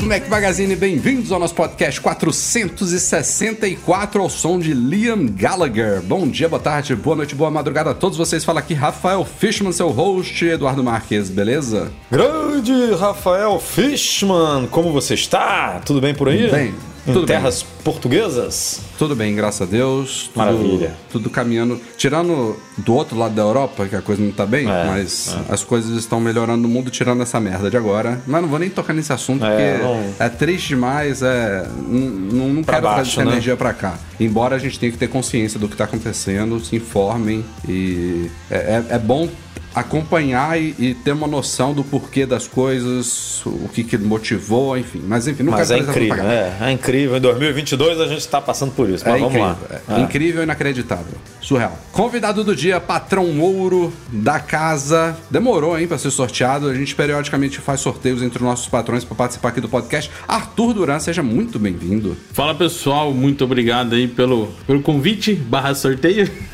Do Mac Magazine, bem-vindos ao nosso podcast 464 ao som de Liam Gallagher. Bom dia, boa tarde, boa noite, boa madrugada a todos vocês. Fala aqui Rafael Fishman, seu host, Eduardo Marques, beleza? Grande Rafael Fishman, como você está? Tudo bem por aí? Bem, Em tudo terras portuguesas? Tudo bem, graças a Deus. Tudo, Maravilha. Tudo caminhando. Tirando do outro lado da Europa, que a coisa não tá bem, É, mas as coisas estão melhorando no mundo, tirando essa merda de agora. Mas não vou nem tocar nesse assunto, É, porque não- é triste demais, é. Não, não Pra quero trazer essa né? energia pra cá. Embora a gente tenha que ter consciência do que tá acontecendo, se informem e. É, é, é bom acompanhar e, e ter uma noção do porquê das coisas, o que, que motivou, enfim. Mas enfim, não Mas é incrível, é, é incrível. Em 2022 a gente está passando por isso, É mas vamos incrível, lá. é incrível e inacreditável. Surreal. Convidado do dia, patrão ouro da casa. Demorou, hein, pra ser sorteado. A gente periodicamente faz sorteios entre os nossos patrões pra participar aqui do podcast. Arthur Duran, seja muito bem-vindo. Fala pessoal, muito obrigado aí pelo, pelo convite barra sorteio.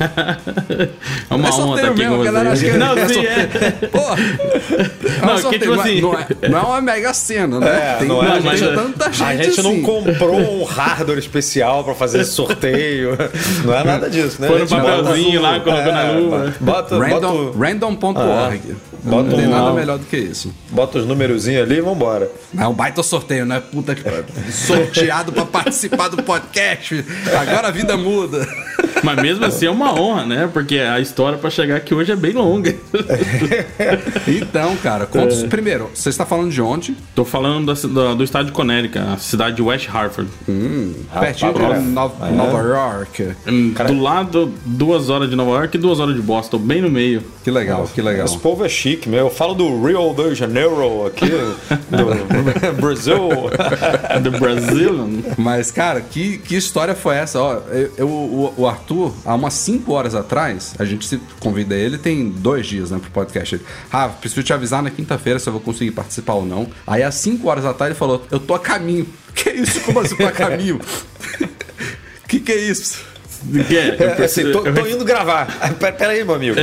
é uma é honra sorteio estar aqui mesmo, com galera vocês. que Não, é sim, sorteio. é. Pô, é um Não, sorteio, tipo não é- assim- Não é, não é uma mega cena, né? É, tem não é, não mas tem é- tanta gente A gente não assim. comprou um hardware especial pra fazer esse sorteio. Não é nada disso, né? Põe A no bota papelzinho lá, colocou na luva. Bota, Random- Random.org. Ah, não bota tem um- nada melhor do que isso. bota os númerozinhos ali e vambora. É um baita sorteio, né? Puta que pariu. Sorteado pra participar do podcast. Agora a vida muda. Mas mesmo assim é uma honra, né? Porque a história pra chegar aqui hoje é bem longa. Então, cara, conta. É. Primeiro, você está falando de onde? Tô falando da da- do estado de Connecticut, a cidade de West Hartford. Pertinho de. Nova, É. Nova York. Hum, Do lado, duas horas de Nova York e duas horas de Boston, bem no meio. Que legal, que legal. Esse povo é chique, meu. Eu falo do Rio de Janeiro aqui, do Brasil. Do Brasil. Mas, cara, que, que história foi essa? Ó, eu, eu- o, o Arthur, há umas 5 horas atrás, a gente se convida ele, tem dois dias, né, pro podcast. Ele, ah, preciso te avisar na quinta-feira se eu vou conseguir participar ou não. Aí, às 5 horas atrás, ele falou: Eu tô a caminho. Que isso? Como assim, tô a caminho? que que é isso? Que é, eu É, assim, tô, eu tô indo gravar. Ah, Pera, pera aí, meu amigo.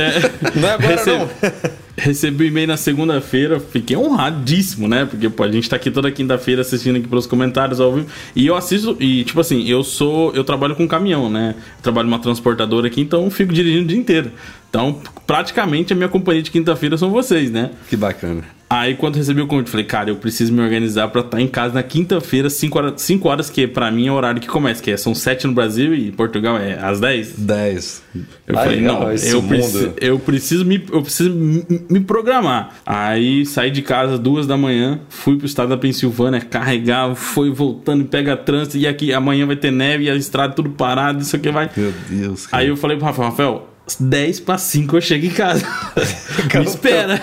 Não é agora, Recebe- não. Recebi e-mail na segunda-feira, fiquei honradíssimo, né? Porque pô, a gente tá aqui toda quinta-feira assistindo aqui pelos comentários ao vivo. E eu assisto, e tipo assim, eu sou. Eu trabalho com caminhão, né? Trabalho numa transportadora aqui, então fico dirigindo o dia inteiro. Então, praticamente a minha companhia de quinta-feira são vocês, né? Que bacana. Aí quando recebi o convite, falei, cara, eu preciso me organizar pra estar em casa na quinta-feira, 5 horas, 5 horas, que pra mim é o horário que começa, que é, são 7 no Brasil e Portugal é às 10. 10. Eu Aí, falei, não, eu, preci- eu preciso, me, eu preciso me, me programar. Aí saí de casa duas da manhã, fui pro estado da Pensilvânia, carregar, foi voltando, pega trânsito, e aqui amanhã vai ter neve, e a estrada tudo parado, isso aqui vai. Meu Deus. cara. Aí eu falei pro Rafael, Rafael, 10 para 5 eu chego em casa. me espera.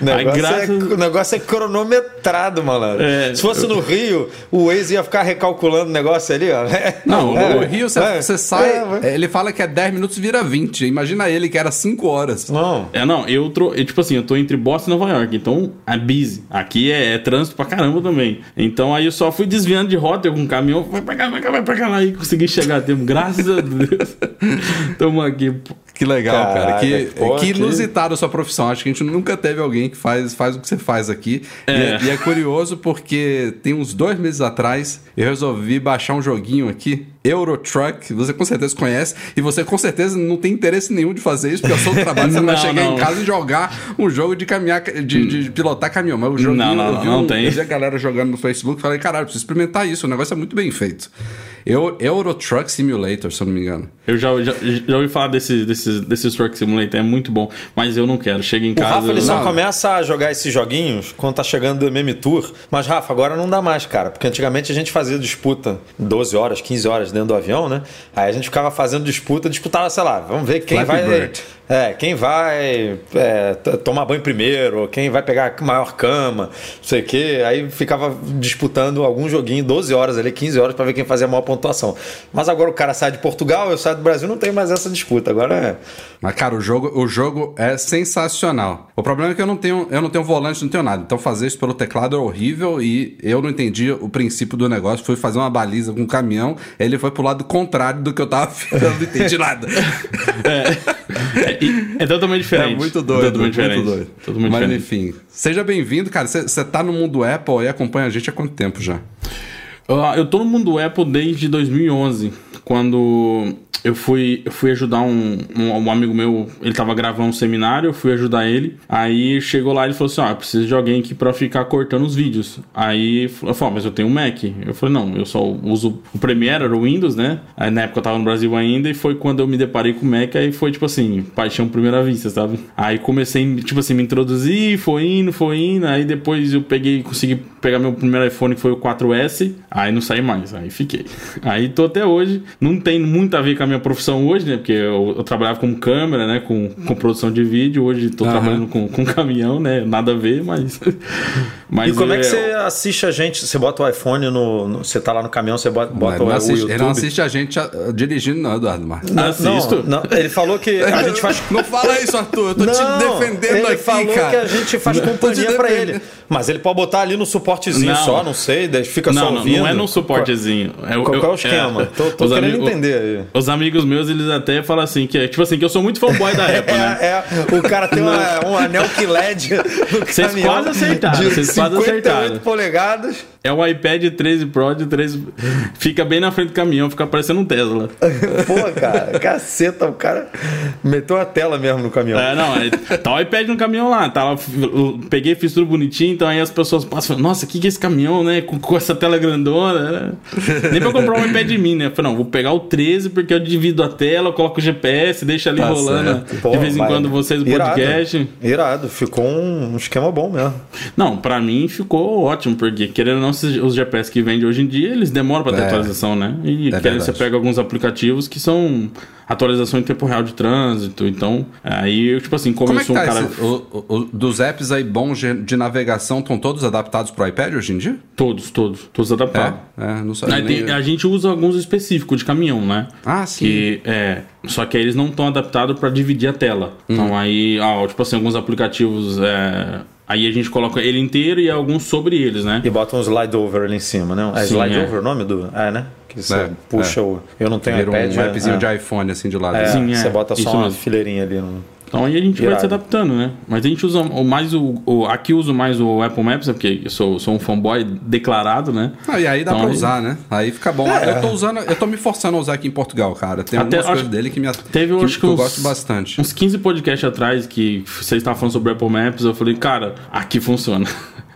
O negócio, Aí, graças- é, o negócio é cronometrado, malandro. É. Se fosse no Rio, o Waze ia ficar recalculando o negócio ali, ó. Não, É, o Rio, você é, você sai, é, ele fala que é 10 minutos e vira 20. Imagina ele que era 5 horas. Não. É, não, eu, tro... eu, tipo assim, eu tô entre Boston e Nova York, então é busy. Aqui é, é trânsito pra caramba também. Então aí eu só fui desviando de rota eu com o caminhão, vai pra cá, vai pra cá, vai pra cá lá e consegui chegar a tempo. Graças a Deus. Tamo aqui. Que legal, cara. Caraca, Que, pô, que que- inusitado a sua profissão. Acho que a gente nunca teve alguém que faz, faz o que você faz aqui. E, é, e é curioso porque tem uns dois meses atrás eu resolvi baixar um joguinho aqui. Eurotruck, você com certeza conhece, e você com certeza não tem interesse nenhum de fazer isso, porque é o seu trabalho, você não vai chegar não. em casa e jogar um jogo de caminhar, de, de pilotar caminhão. Mas o joguinho, Não, não, eu vi, não um- tem. eu vi a galera jogando no Facebook e falei, caralho, preciso experimentar isso, o negócio é muito bem feito. Eu, Eurotruck Simulator, se eu não me engano. Eu já, já, já ouvi falar desse, desse, desse Truck Simulator, é muito bom, mas eu não quero. Chega em O casa. Rafa ele eu- só Não. começa a jogar esses joguinhos quando tá chegando do MM Tour. Mas, Rafa, agora não dá mais, cara. Porque antigamente a gente fazia disputa 12 horas, 15 horas dentro do avião, né? Aí a gente ficava fazendo disputa, disputava, sei lá, vamos ver quem Flappy vai. Bird. É, quem vai é, tomar banho primeiro, quem vai pegar a maior cama, não sei o quê. Aí ficava disputando algum joguinho 12 horas ali, 15 horas, pra ver quem fazia a maior pontuação. Mas agora o cara sai de Portugal, eu saio do Brasil, não tem mais essa disputa. Agora é. Mas, cara, o jogo, o jogo é sensacional. O problema é que eu não tenho, eu não tenho volante, não tenho nada. Então fazer isso pelo teclado é horrível e eu não entendi o princípio do negócio. Fui fazer uma baliza com um caminhão, ele foi pro lado contrário do que eu tava fazendo, eu não entendi nada. É, é totalmente diferente. É muito doido, Totalmente diferente. muito doido. Totalmente Mas diferente. enfim, seja bem-vindo, cara. Você tá no mundo Apple e acompanha a gente há quanto tempo já? Ah, Eu tô no mundo Apple desde 2011, quando eu fui, eu fui ajudar um, um, um amigo meu, ele tava gravando um seminário, eu fui ajudar ele. Aí chegou lá e ele falou assim: Ó, eu preciso de alguém aqui pra ficar cortando os vídeos. Aí eu falei: Mas eu tenho um Mac. Eu falei: Não, eu só uso o Premiere, era o Windows, né? Aí na época eu tava no Brasil ainda e foi quando eu me deparei com o Mac. Aí foi tipo assim: paixão primeira vista, sabe? Aí comecei, tipo assim, me introduzir, foi indo, foi indo. Aí depois eu peguei, consegui pegar meu primeiro iPhone, que foi o 4S. Aí não saí mais, aí fiquei. Aí tô até hoje. Não tem muito a ver com a minha profissão hoje, né? Porque eu, eu trabalhava como câmera, né? Com, com produção de vídeo. Hoje tô Aham. trabalhando com, com caminhão, né? Nada a ver, mas. mas E como é que é- você assiste a gente? Você bota o iPhone no. no- você tá lá no caminhão, você bota, bota ele, não o, assiste, o YouTube. ele não assiste a gente ah, dirigindo, não, Eduardo Marques. Não, Assisto. não, ele falou que a gente faz. Não fala isso, Arthur. Eu tô não, te defendendo ele aqui, falou cara. que a gente faz Tô companhia pra defendendo. ele. Mas ele pode botar ali no suportezinho Não. só, não sei, daí fica só Não, não, ouvindo. não é no suportezinho. É, Qual, qual é o esquema? tô tô os querendo ami- entender aí. Os amigos meus, eles até falam assim, que é tipo assim, que eu sou muito fanboy da Apple, né? É, é, o cara tem uma- um anel que LED no Vocês quase acertaram, de vocês quase 58 acertaram. polegadas. É o iPad 13 Pro de 13. Fica bem na frente do caminhão, fica parecendo um Tesla. Pô, cara, caceta, o cara meteu a tela mesmo no caminhão. É, não, é, tá o iPad no caminhão lá, tá lá, peguei, fiz tudo bonitinho, então aí as pessoas passam nossa, o que, que é esse caminhão, né? Com, com essa tela grandona. né? Nem pra comprar um iPad mini, né? Eu falei, não, vou pegar o 13 porque eu divido a tela, eu coloco o GPS, deixa ali Tá rolando. Pô, de vez em quando vocês irado, podcast. Irado, ficou um esquema bom mesmo. Não, pra mim ficou ótimo, porque querendo ou não, os GPS que vendem hoje em dia, eles demoram pra ter É. atualização, né? E É querendo, você pega alguns aplicativos que são atualização em tempo real de trânsito, então aí, tipo assim, Como é que começou tá um cara... esse, o- o- o- dos apps aí bons de, de navegação, estão todos adaptados pro iPad hoje em dia? Todos, todos, todos adaptados. É, é, não sei. Aí nem- tem- a gente usa alguns específicos de caminhão, né? Ah, sim. Que, é, só que aí eles não estão adaptados para dividir a tela. Então aí, ah, tipo assim, alguns aplicativos. é, aí a gente coloca ele inteiro e alguns sobre eles, né? E bota um slide over ali em cima, né? É Sim, slide é. over o nome do. É, né? Que você É, puxa é. o. Eu não tenho iPad. um appzinho é, de iPhone assim de lado. é, Sim, é, você bota só uma mesmo. fileirinha ali. No... Então aí a gente vai Irado. se adaptando, né? Mas a gente usa o mais o, o- Aqui eu uso mais o Apple Maps, porque eu sou, sou um fanboy declarado, né? Ah, e aí dá Então, pra aí- usar, né? Aí fica bom. Eu tô usando, eu tô me forçando a usar aqui em Portugal, cara. Tem Até algumas acho- coisas dele que me Teve, eu que, acho que eu uns- gosto bastante. Uns 15 podcasts atrás que vocês estavam falando sobre o Apple Maps, eu falei, cara, aqui funciona.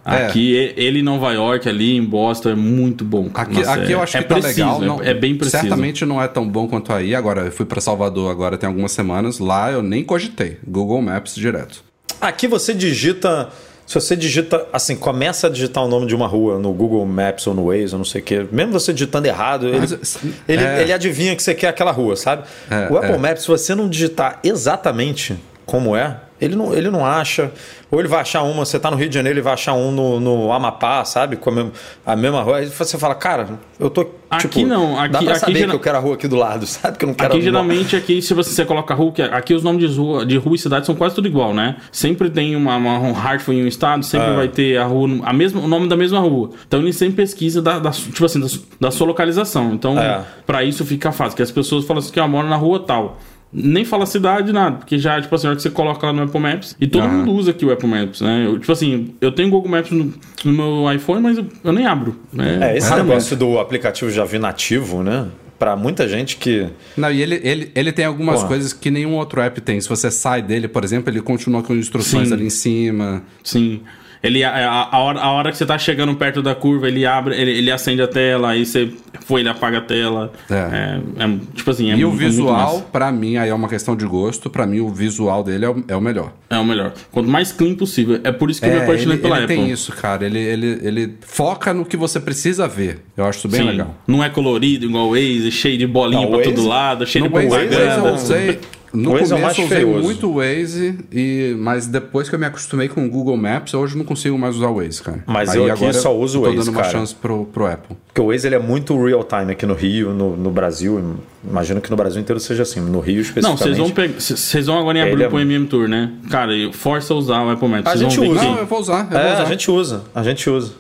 É. Aqui, e- ele em Nova York, ali em Boston, é muito bom. Aqui, Nossa, aqui é- eu acho é que tá preciso, legal. é- não- é, bem preciso. Certamente não é tão bom quanto aí. Agora, eu fui pra Salvador agora tem algumas semanas. Lá eu nem cogitei. Google Maps direto. Aqui você digita. Se você digita, assim, começa a digitar o nome de uma rua no Google Maps ou no Waze ou não sei o quê, mesmo você digitando errado, ele, Mas, ele, é. ele adivinha que você quer aquela rua, sabe? É, o Apple é. Maps, se você não digitar exatamente como é, ele não, ele não acha. Ou ele vai achar uma, você tá no Rio de Janeiro, ele vai achar um no, no Amapá, sabe? Com a mesma, a mesma rua. Aí você fala, cara, eu tô. Aqui tipo, não, dá aqui- pra aqui saber geral- que eu quero a rua aqui do lado, sabe? Que eu não quero Aqui geralmente, aqui, se você, você coloca rua, aqui os nomes de rua, de rua e cidade são quase tudo igual, né? Sempre tem uma, uma um Hartford em um estado, sempre É. vai ter a rua, a mesma, o nome da mesma rua. Então ele sempre pesquisa da, da- tipo assim, da, da sua localização. Então, É. pra isso fica fácil, que as pessoas falam assim que eu moro na rua tal. Nem fala cidade, nada, porque já, tipo assim, a hora que você coloca lá no Apple Maps, e todo Aham. mundo usa aqui o Apple Maps, né? Eu, tipo assim, eu tenho Google Maps no, no meu iPhone, mas eu, eu nem abro. Né? É, esse Raramente. negócio do aplicativo já vir nativo, né? pra muita gente que. Não, e ele, ele, ele tem algumas Porra. coisas que nenhum outro app tem. Se você sai dele, por exemplo, ele continua com instruções Sim. ali em cima. Sim. Ele, a, a, hora, a hora que você tá chegando perto da curva, ele abre, ele, ele acende a tela, aí você foi, ele apaga a tela. É. É, é, tipo assim, é e o é muito visual, massa. pra mim, aí é uma questão de gosto. Pra mim, o visual dele é o, é o melhor. É o melhor. Quanto mais clean possível. É por isso que eu me É, apaixonei ele, pela ele Apple. tem isso, cara. Ele, ele, ele foca no que você precisa ver. Eu acho isso bem Sim. legal. Não é colorido igual o Waze, cheio de bolinha Não, pra o todo Waze- lado, cheio No de Waze, propaganda. eu usei... No é começo eu usei feioso. muito o Waze, e, mas depois que eu me acostumei com o Google Maps, hoje eu não consigo mais usar o Waze, cara. Mas eu aqui só uso o eu tô Waze, dando uma cara. chance pro, pro Apple. Porque o Waze ele é muito real time aqui no Rio, no, no Brasil. Imagino que no Brasil inteiro seja assim, no Rio Não, especificamente. vocês vão, pegar- c- vocês vão agora em abril é- pro MM Tour, né? Cara, força a usar o Apple Maps. A gente usa. que- Não, eu vou usar, eu É, vou usar. a gente usa, a gente usa.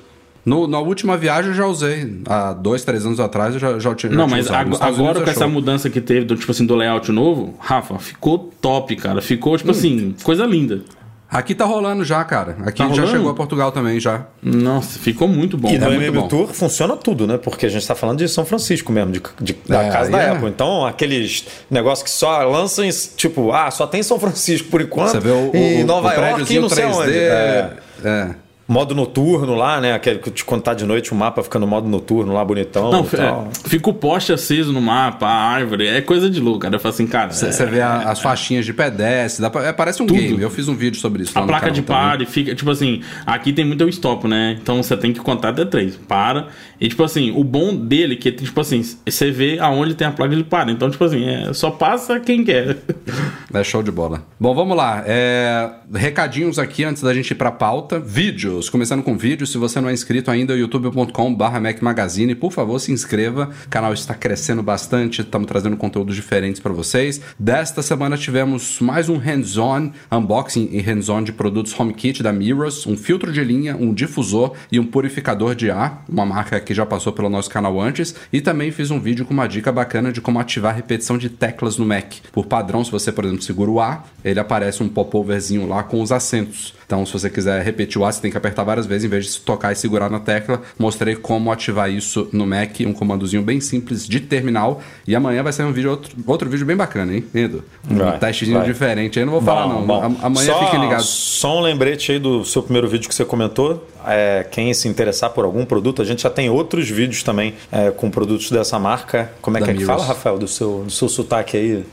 No, na última viagem eu já usei. Há dois, três anos atrás eu já, já tinha já Não, tinha mas ag- agora Unidos com é essa mudança que teve, do, tipo assim, do layout novo, Rafa, ficou top, cara. Ficou, tipo assim, coisa linda. Aqui tá rolando já, cara. Aqui Tá já rolando? chegou a Portugal também, já. Nossa, ficou muito bom. E no é muito MM bom. Tour funciona tudo, né? Porque a gente tá falando de São Francisco mesmo, de, de- da É, casa da é. Apple. Então, aqueles negócios que só lançam, em, tipo, ah, só tem São Francisco por enquanto. Você vê o, e o, Nova o York e não sei 3D. onde. É. é. Modo noturno lá, né? Aquele que te- quando tá de noite o mapa fica no modo noturno lá, bonitão. Não, e tal. é, fica o poste aceso no mapa, a árvore, é coisa de louco, cara. Eu falo assim, cara. Você é- vê a- as faixinhas de pedestre, dá pra- é, parece um Tudo. game. Eu fiz um vídeo sobre isso. lá A no placa canal de também. pare fica, tipo assim, aqui tem muito stop, né? Então você tem que contar até três. Para. E tipo assim, o bom dele é que, tipo assim, você vê aonde tem a placa de pare. Então, tipo assim, é, só passa quem quer. É show de bola. Bom, vamos lá. É, recadinhos aqui antes da gente ir pra pauta. Vídeos. Começando com vídeos. Se você não é inscrito ainda, youtube.com.br Mac Magazine. Por favor, se inscreva. O canal está crescendo bastante. Estamos trazendo conteúdos diferentes para vocês. Desta semana tivemos mais um hands-on unboxing e hands-on de produtos HomeKit da Mirrors, um filtro de linha, um difusor e um purificador de ar, uma marca que já passou pelo nosso canal antes, e também fiz um vídeo com uma dica bacana de como ativar a repetição de teclas no Mac. Por padrão, se você, por exemplo, segura o A, ele aparece um popoverzinho lá com os acentos. Então, se você quiser repetir o A, você tem que apertar várias vezes, em vez de tocar e segurar na tecla. Mostrei como ativar isso no Mac, um comandozinho bem simples de terminal. E amanhã vai sair um vídeo, outro, outro vídeo bem bacana, hein, Edu? Um Vai, testezinho vai. diferente. Aí eu não vou falar, não. bom. Am- Amanhã só, fiquem ligados. Só um lembrete aí do seu primeiro vídeo que você comentou. É, quem se interessar por algum produto, a gente já tem outros vídeos também é, com produtos dessa marca. Como é Da que é que fala, Rafael, do seu, do seu sotaque aí?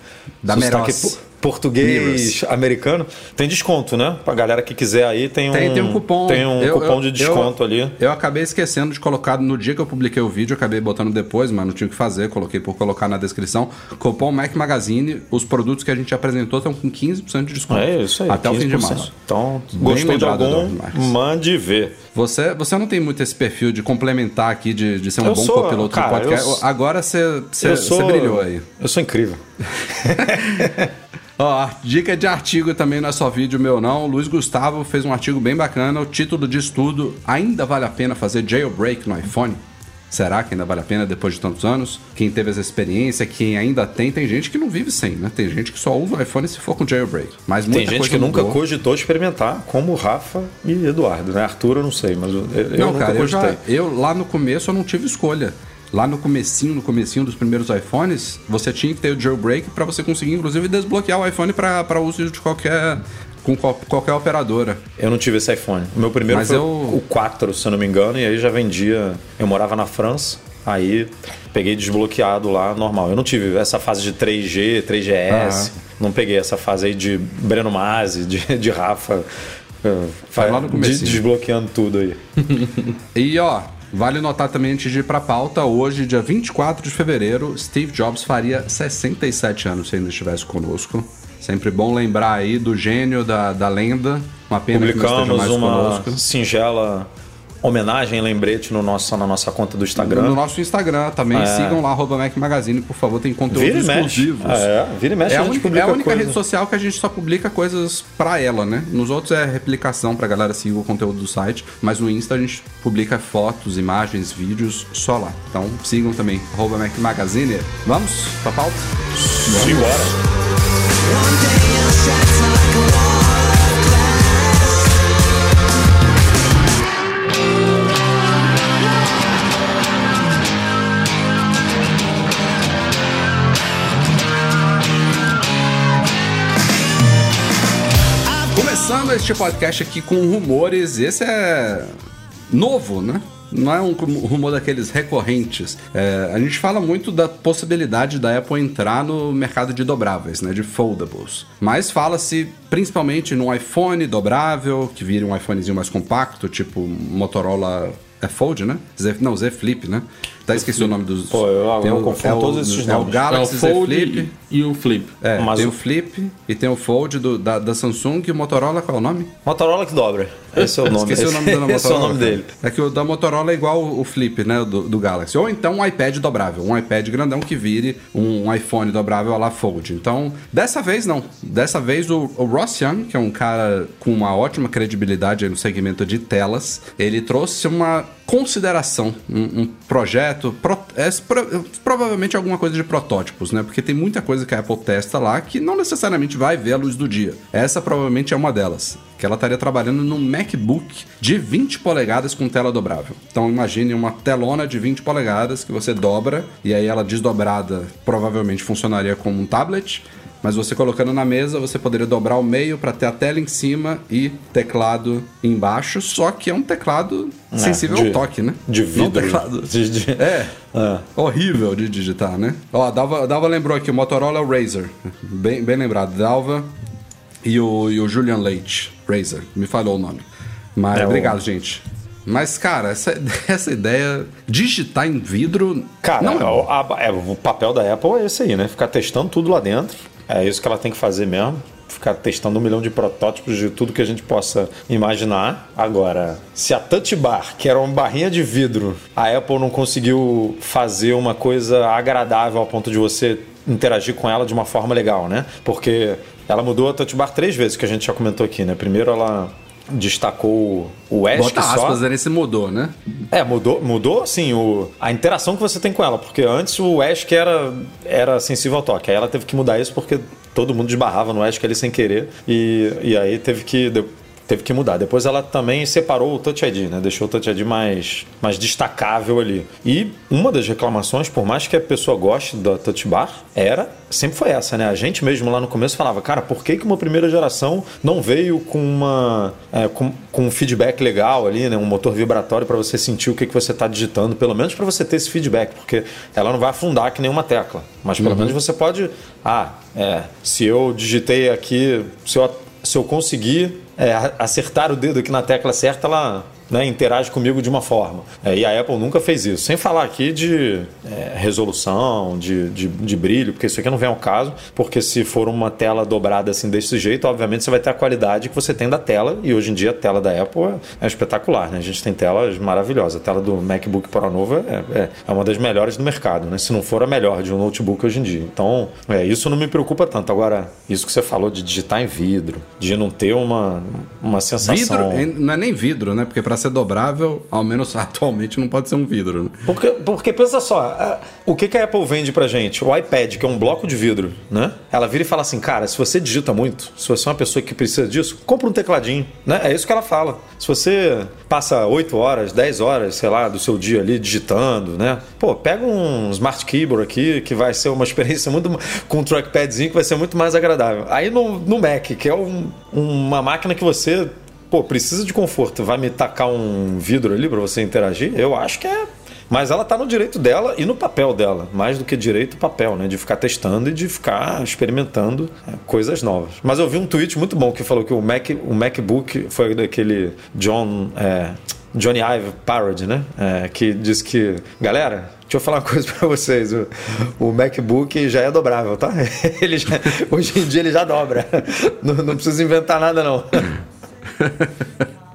Da sotaque po- português Mirrors. americano. Tem desconto, né? Pra galera que quiser aí, tem um, Tem, tem um cupom. Tem um Eu- cupom eu- de desconto eu- ali. Eu acabei esquecendo de colocar no dia que eu publiquei o vídeo, eu acabei botando depois, mas não tinha o que fazer, coloquei por colocar na descrição. Cupom Mac Magazine, os produtos que a gente apresentou estão com 15% de desconto. É isso aí. Até o fim de 15%. março. Então, Bem gostou de algum, mande ver. Você, você não tem muito esse perfil de complementar aqui, de, de ser um Eu bom sou, copiloto cara, do podcast. Agora você, você, brilhou aí. Eu sou incrível. Ó, dica de artigo também não é só vídeo meu não. O Luiz Gustavo fez um artigo bem bacana. O título de estudo: Ainda vale a pena fazer jailbreak no iPhone? Será que ainda vale a pena depois de tantos anos? Quem teve essa experiência, quem ainda tem, tem gente que não vive sem, né? Tem gente que só usa o iPhone se for com jailbreak. Mas muita Tem gente que nunca mudou. cogitou experimentar, como o Rafa e Eduardo, né? Arthur eu não sei, mas eu, eu Não, nunca cara, eu, já, eu lá no começo eu não tive escolha. Lá no comecinho, no comecinho dos primeiros iPhones, você tinha que ter o jailbreak para você conseguir, inclusive, desbloquear o iPhone para uso de qualquer com qual- qualquer operadora. Eu não tive esse iPhone. O meu primeiro Mas foi eu- o 4, se eu não me engano, e aí já vendia. Eu morava na França, aí peguei desbloqueado lá, normal. Eu não tive essa fase de 3G, 3GS, não peguei essa fase aí de Breno Masi, de, de Rafa. eh, Foi lá no de- comecinho. desbloqueando tudo aí. E ó, vale notar também antes de ir pra pauta, hoje, dia 24 de fevereiro, Steve Jobs faria 67 anos se ainda estivesse conosco. Sempre bom lembrar aí do gênio da, da lenda. Uma pena que não esteja Publicamos mais uma conosco. singela homenagem, lembrete no nosso, na nossa conta do Instagram. No nosso Instagram também, É. sigam lá, arroba Mac Magazine, por favor, tem conteúdos Vira e mexe. exclusivos. É, vira e mexe, É a, a gente única, é a única coisa. rede social que a gente só publica coisas pra ela, né? Nos outros é replicação pra galera seguir o conteúdo do site, mas no Insta a gente publica fotos, imagens, vídeos só lá. Então sigam também, arroba Mac Magazine. Vamos pra pauta? Simbora. Começando este podcast aqui com rumores, esse é novo, né? Não é um rumor daqueles recorrentes. É, a gente fala muito da possibilidade da Apple entrar no mercado de dobráveis, né? De foldables. Mas fala-se principalmente no iPhone dobrável, que vira um iPhonezinho mais compacto, tipo Motorola é Fold, né? Z, não, Z Flip, né? Até esqueci o nome dos. Pô, eu, tem eu o, confundo é o, todos esses é o nomes. Galaxy é o Flip. e, e o Flip. É, Mas tem o- o Flip e tem o Fold do- da, da Samsung e o Motorola, qual é o nome? Motorola que dobra. Esse é o nome. Esqueci o nome da Motorola. Esse é o nome dele. É que o da Motorola é igual o Flip, né? Do, do Galaxy. Ou então um iPad dobrável. Um iPad grandão que vire um iPhone dobrável lá Fold. Então, dessa vez não. Dessa vez o, o Ross Young, que é um cara com uma ótima credibilidade aí no segmento de telas, ele trouxe uma consideração, um, um projeto, pro- é, pro- provavelmente alguma coisa de protótipos, né? Porque tem muita coisa que a Apple testa lá que não necessariamente vai ver a luz do dia. Essa provavelmente é uma delas que ela estaria trabalhando num MacBook de 20 polegadas com tela dobrável. Então imagine uma telona de 20 polegadas que você dobra e aí ela desdobrada provavelmente funcionaria como um tablet. Mas você colocando na mesa, você poderia dobrar o meio para ter a tela em cima e teclado embaixo, só que é um teclado sensível de- ao toque, né? De vidro. teclado. De- de- É. Ah. Horrível de digitar, né? Ó, Dalva, Dalva lembrou aqui, o Motorola é o Razer. Bem, bem lembrado. Dalva e o, e o Julian Leite. Razer. Me falou o nome. Mas É, o- obrigado, gente. Mas, cara, essa, essa ideia digitar em vidro. Cara, não é o, a- é, o papel da Apple é esse aí, né? Ficar testando tudo lá dentro. É isso que ela tem que fazer mesmo. Ficar testando um milhão de protótipos de tudo que a gente possa imaginar. Agora, se a Touch Bar, que era uma barrinha de vidro, a Apple não conseguiu fazer uma coisa agradável ao ponto de você interagir com ela de uma forma legal, né? Porque ela mudou a Touch Bar três vezes, que a gente já comentou aqui, né? Primeiro ela destacou o Ash Bota que só... aspas aí nesse mudou, né? É, mudou, mudou assim, o, a interação que você tem com ela, porque antes o Ash que era, era sensível ao toque, aí ela teve que mudar isso porque todo mundo desbarrava no Ash que ali sem querer, e, e aí teve que, teve que mudar. Depois ela também separou o Touch ID, né? deixou o Touch ID mais, mais destacável ali. E uma das reclamações, por mais que a pessoa goste da Touch Bar, era, sempre foi essa, né? A gente mesmo lá no começo falava, cara, por que, que uma primeira geração não veio com uma é, com, com um feedback legal ali, né? Um motor vibratório para você sentir o que, que você está digitando, pelo menos para você ter esse feedback, porque ela não vai afundar que nenhuma tecla, mas pelo menos você pode, ah, é, se eu digitei aqui, se eu, se eu conseguir é, acertar o dedo aqui na tecla certa, ela né, interage comigo de uma forma. É, e a Apple nunca fez isso. Sem falar aqui de é, resolução, de, de, de brilho, porque isso aqui não vem ao caso, porque se for uma tela dobrada assim desse jeito, obviamente você vai ter a qualidade que você tem da tela, e hoje em dia a tela da Apple é, é espetacular, né? A gente tem telas maravilhosas. A tela do MacBook Pro novo é, é, é uma das melhores do mercado, né? Se não for a melhor de um notebook hoje em dia. Então, é, isso não me preocupa tanto. Agora, isso que você falou de digitar em vidro, de não ter uma, uma sensação... Vidro, não é nem vidro, né? Porque para ser dobrável, ao menos atualmente, não pode ser um vidro, né? Porque, porque pensa só, o que, que a Apple vende pra gente? O iPad, que é um bloco de vidro, né? Ela vira e fala assim, cara, se você digita muito, se você é uma pessoa que precisa disso, compra um tecladinho, né? É isso que ela fala. Se você passa 8 horas, 10 horas, sei lá, do seu dia ali digitando, né? Pô, pega um Smart Keyboard aqui, que vai ser uma experiência muito... com um trackpadzinho que vai ser muito mais agradável. Aí no, no Mac, que é um- uma máquina que você pô, precisa de conforto, vai me tacar um vidro ali pra você interagir? Eu acho que é. Mas ela tá no direito dela e no papel dela, mais do que direito papel, né? De ficar testando e de ficar experimentando é, coisas novas. Mas eu vi um tweet muito bom que falou que o, Mac, o MacBook foi daquele John. é, Johnny Ive Parody, né? É, que disse que, galera, deixa eu falar uma coisa pra vocês. O, o MacBook já é dobrável, tá? Ele já- hoje em dia ele já dobra. Não, não precisa inventar nada, não.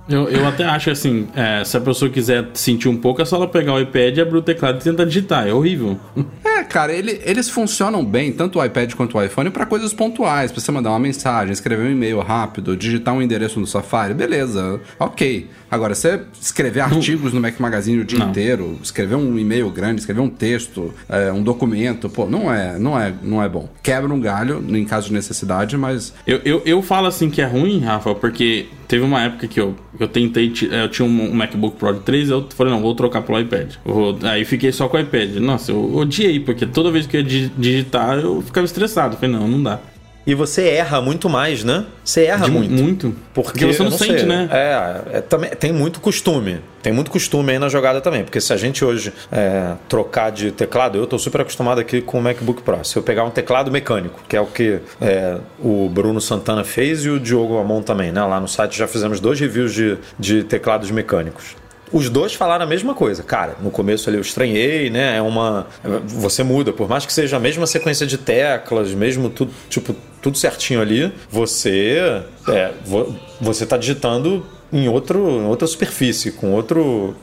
Eu, eu até acho assim, é, se a pessoa quiser sentir um pouco, é só ela pegar o iPad, abrir o teclado e tentar digitar. É horrível. É, cara, ele- eles funcionam bem, tanto o iPad quanto o iPhone, pra coisas pontuais. Pra você mandar uma mensagem, escrever um e-mail rápido, digitar um endereço no Safari, beleza, ok. Agora, você escrever artigos no Mac Magazine o dia Não. inteiro, escrever um e-mail grande, escrever um texto, é, um documento, pô, não é, não é, não é bom. Quebra um galho em caso de necessidade, mas Eu, eu, eu falo assim que é ruim, Rafa, porque teve uma época que eu, eu tentei, eu tinha um MacBook Pro de 3, eu falei, não, vou trocar pelo iPad. Eu aí fiquei só com o iPad. Nossa, eu odiei, porque toda vez que eu ia di- digitar, eu ficava estressado. Falei, não, não dá. E você erra muito mais, né? Você erra De- muito. muito. Porque, Porque você não sei, sente, né? É, é, também, tem muito costume. Tem muito costume aí na jogada também. Porque se a gente hoje é, trocar de teclado, eu estou super acostumado aqui com o MacBook Pro. Se eu pegar um teclado mecânico, que é o que é, o Bruno Santana fez e o Diogo Amon também, né? Lá no site já fizemos dois reviews de, de teclados mecânicos. Os dois falaram a mesma coisa. Cara, no começo ali eu estranhei, né? É uma. Você muda, por mais que seja a mesma sequência de teclas, mesmo tudo, tipo, tudo certinho ali, você. É, vo- você tá digitando em, outro, em outra superfície, com outra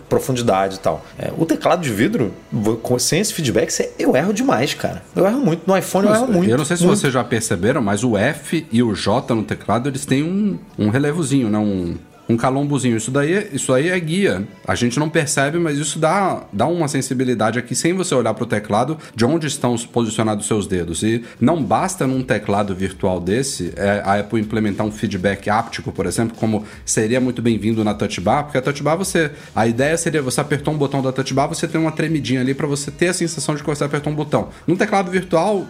profundidade e tal. É, o teclado de vidro, sem esse feedback, eu erro demais, cara. Eu erro muito. No iPhone eu erro muito. eu não sei se muito. vocês já perceberam, mas o F e o J no teclado, eles têm um, um relevozinho, né? Um, um calombozinho. Isso daí, isso aí é guia. A gente não percebe, mas isso dá, dá uma sensibilidade aqui, sem você olhar para o teclado, de onde estão posicionados os seus dedos. E não basta num teclado virtual desse é, a Apple implementar um feedback áptico, por exemplo, como seria muito bem-vindo na Touch Bar, porque a Touch Bar você... A ideia seria, você apertou um botão da Touch Bar, você tem uma tremidinha ali para você ter a sensação de que você apertou um botão. Num teclado virtual,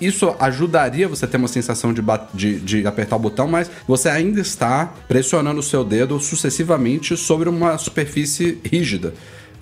isso ajudaria você a ter uma sensação de, de, de apertar o botão, mas você ainda está pressionando o seu dedo sucessivamente sobre uma superfície rígida.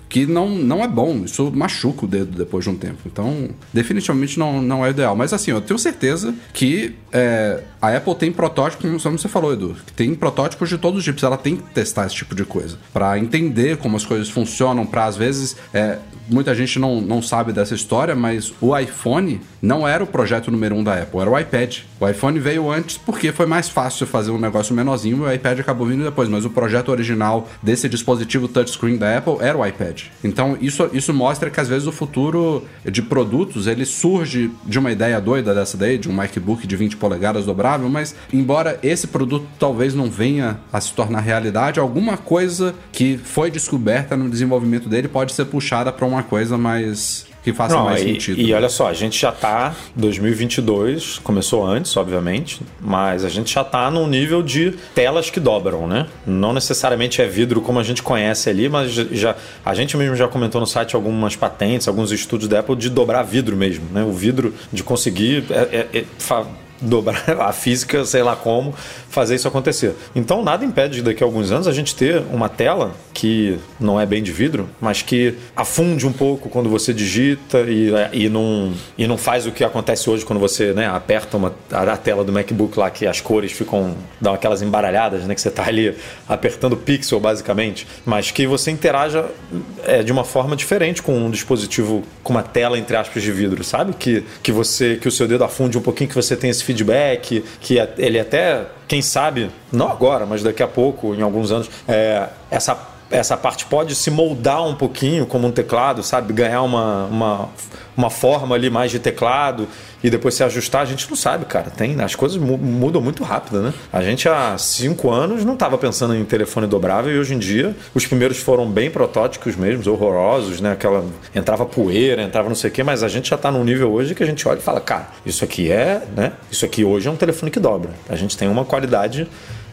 Que não, não é bom, isso machuca o dedo depois de um tempo. Então, definitivamente não, não é ideal. Mas assim, eu tenho certeza que é, a Apple tem protótipos, como você falou, Edu, tem protótipos de todos os tipos. Ela tem que testar esse tipo de coisa. para entender como as coisas funcionam, para às vezes. é, muita gente não, não sabe dessa história, mas o iPhone não era o projeto número um da Apple, era o iPad. O iPhone veio antes porque foi mais fácil fazer um negócio menorzinho e o iPad acabou vindo depois. Mas o projeto original desse dispositivo touchscreen da Apple era o iPad. Então isso, isso mostra que às vezes o futuro de produtos ele surge de uma ideia doida dessa daí, de um MacBook de 20 polegadas dobrável, mas embora esse produto talvez não venha a se tornar realidade, alguma coisa que foi descoberta no desenvolvimento dele pode ser puxada para uma coisa mais que faça Não, mais e, sentido. e olha só, a gente já tá 2022, começou antes, obviamente, mas a gente já tá num nível de telas que dobram, né? Não necessariamente é vidro como a gente conhece ali, mas já a gente mesmo já comentou no site algumas patentes, alguns estudos da Apple de dobrar vidro mesmo, né? O vidro de conseguir é- é- é dobrar a física, sei lá como, fazer isso acontecer. Então nada impede de daqui a alguns anos a gente ter uma tela que não é bem de vidro, mas que afunde um pouco quando você digita e, e, não, e não faz o que acontece hoje quando você né, aperta uma, a tela do MacBook lá que as cores ficam, dão aquelas embaralhadas, né, que você está ali apertando pixel basicamente, mas que você interaja é, de uma forma diferente com um dispositivo com uma tela entre aspas de vidro, sabe? Que, que você que o seu dedo afunde um pouquinho, que você tem esse feedback, que ele até, quem sabe, não agora, mas daqui a pouco, em alguns anos, é, essa essa parte pode se moldar um pouquinho como um teclado, sabe? Ganhar uma, uma, uma forma ali mais de teclado e depois se ajustar, a gente não sabe, cara. Tem, as coisas mu- mudam muito rápido, né? A gente há cinco anos não estava pensando em telefone dobrável e hoje em dia os primeiros foram bem protótipos mesmo, horrorosos, né? Aquela entrava poeira, entrava não sei o quê, mas a gente já está num nível hoje que a gente olha e fala, cara, isso aqui é, né? Isso aqui hoje é um telefone que dobra. A gente tem uma qualidade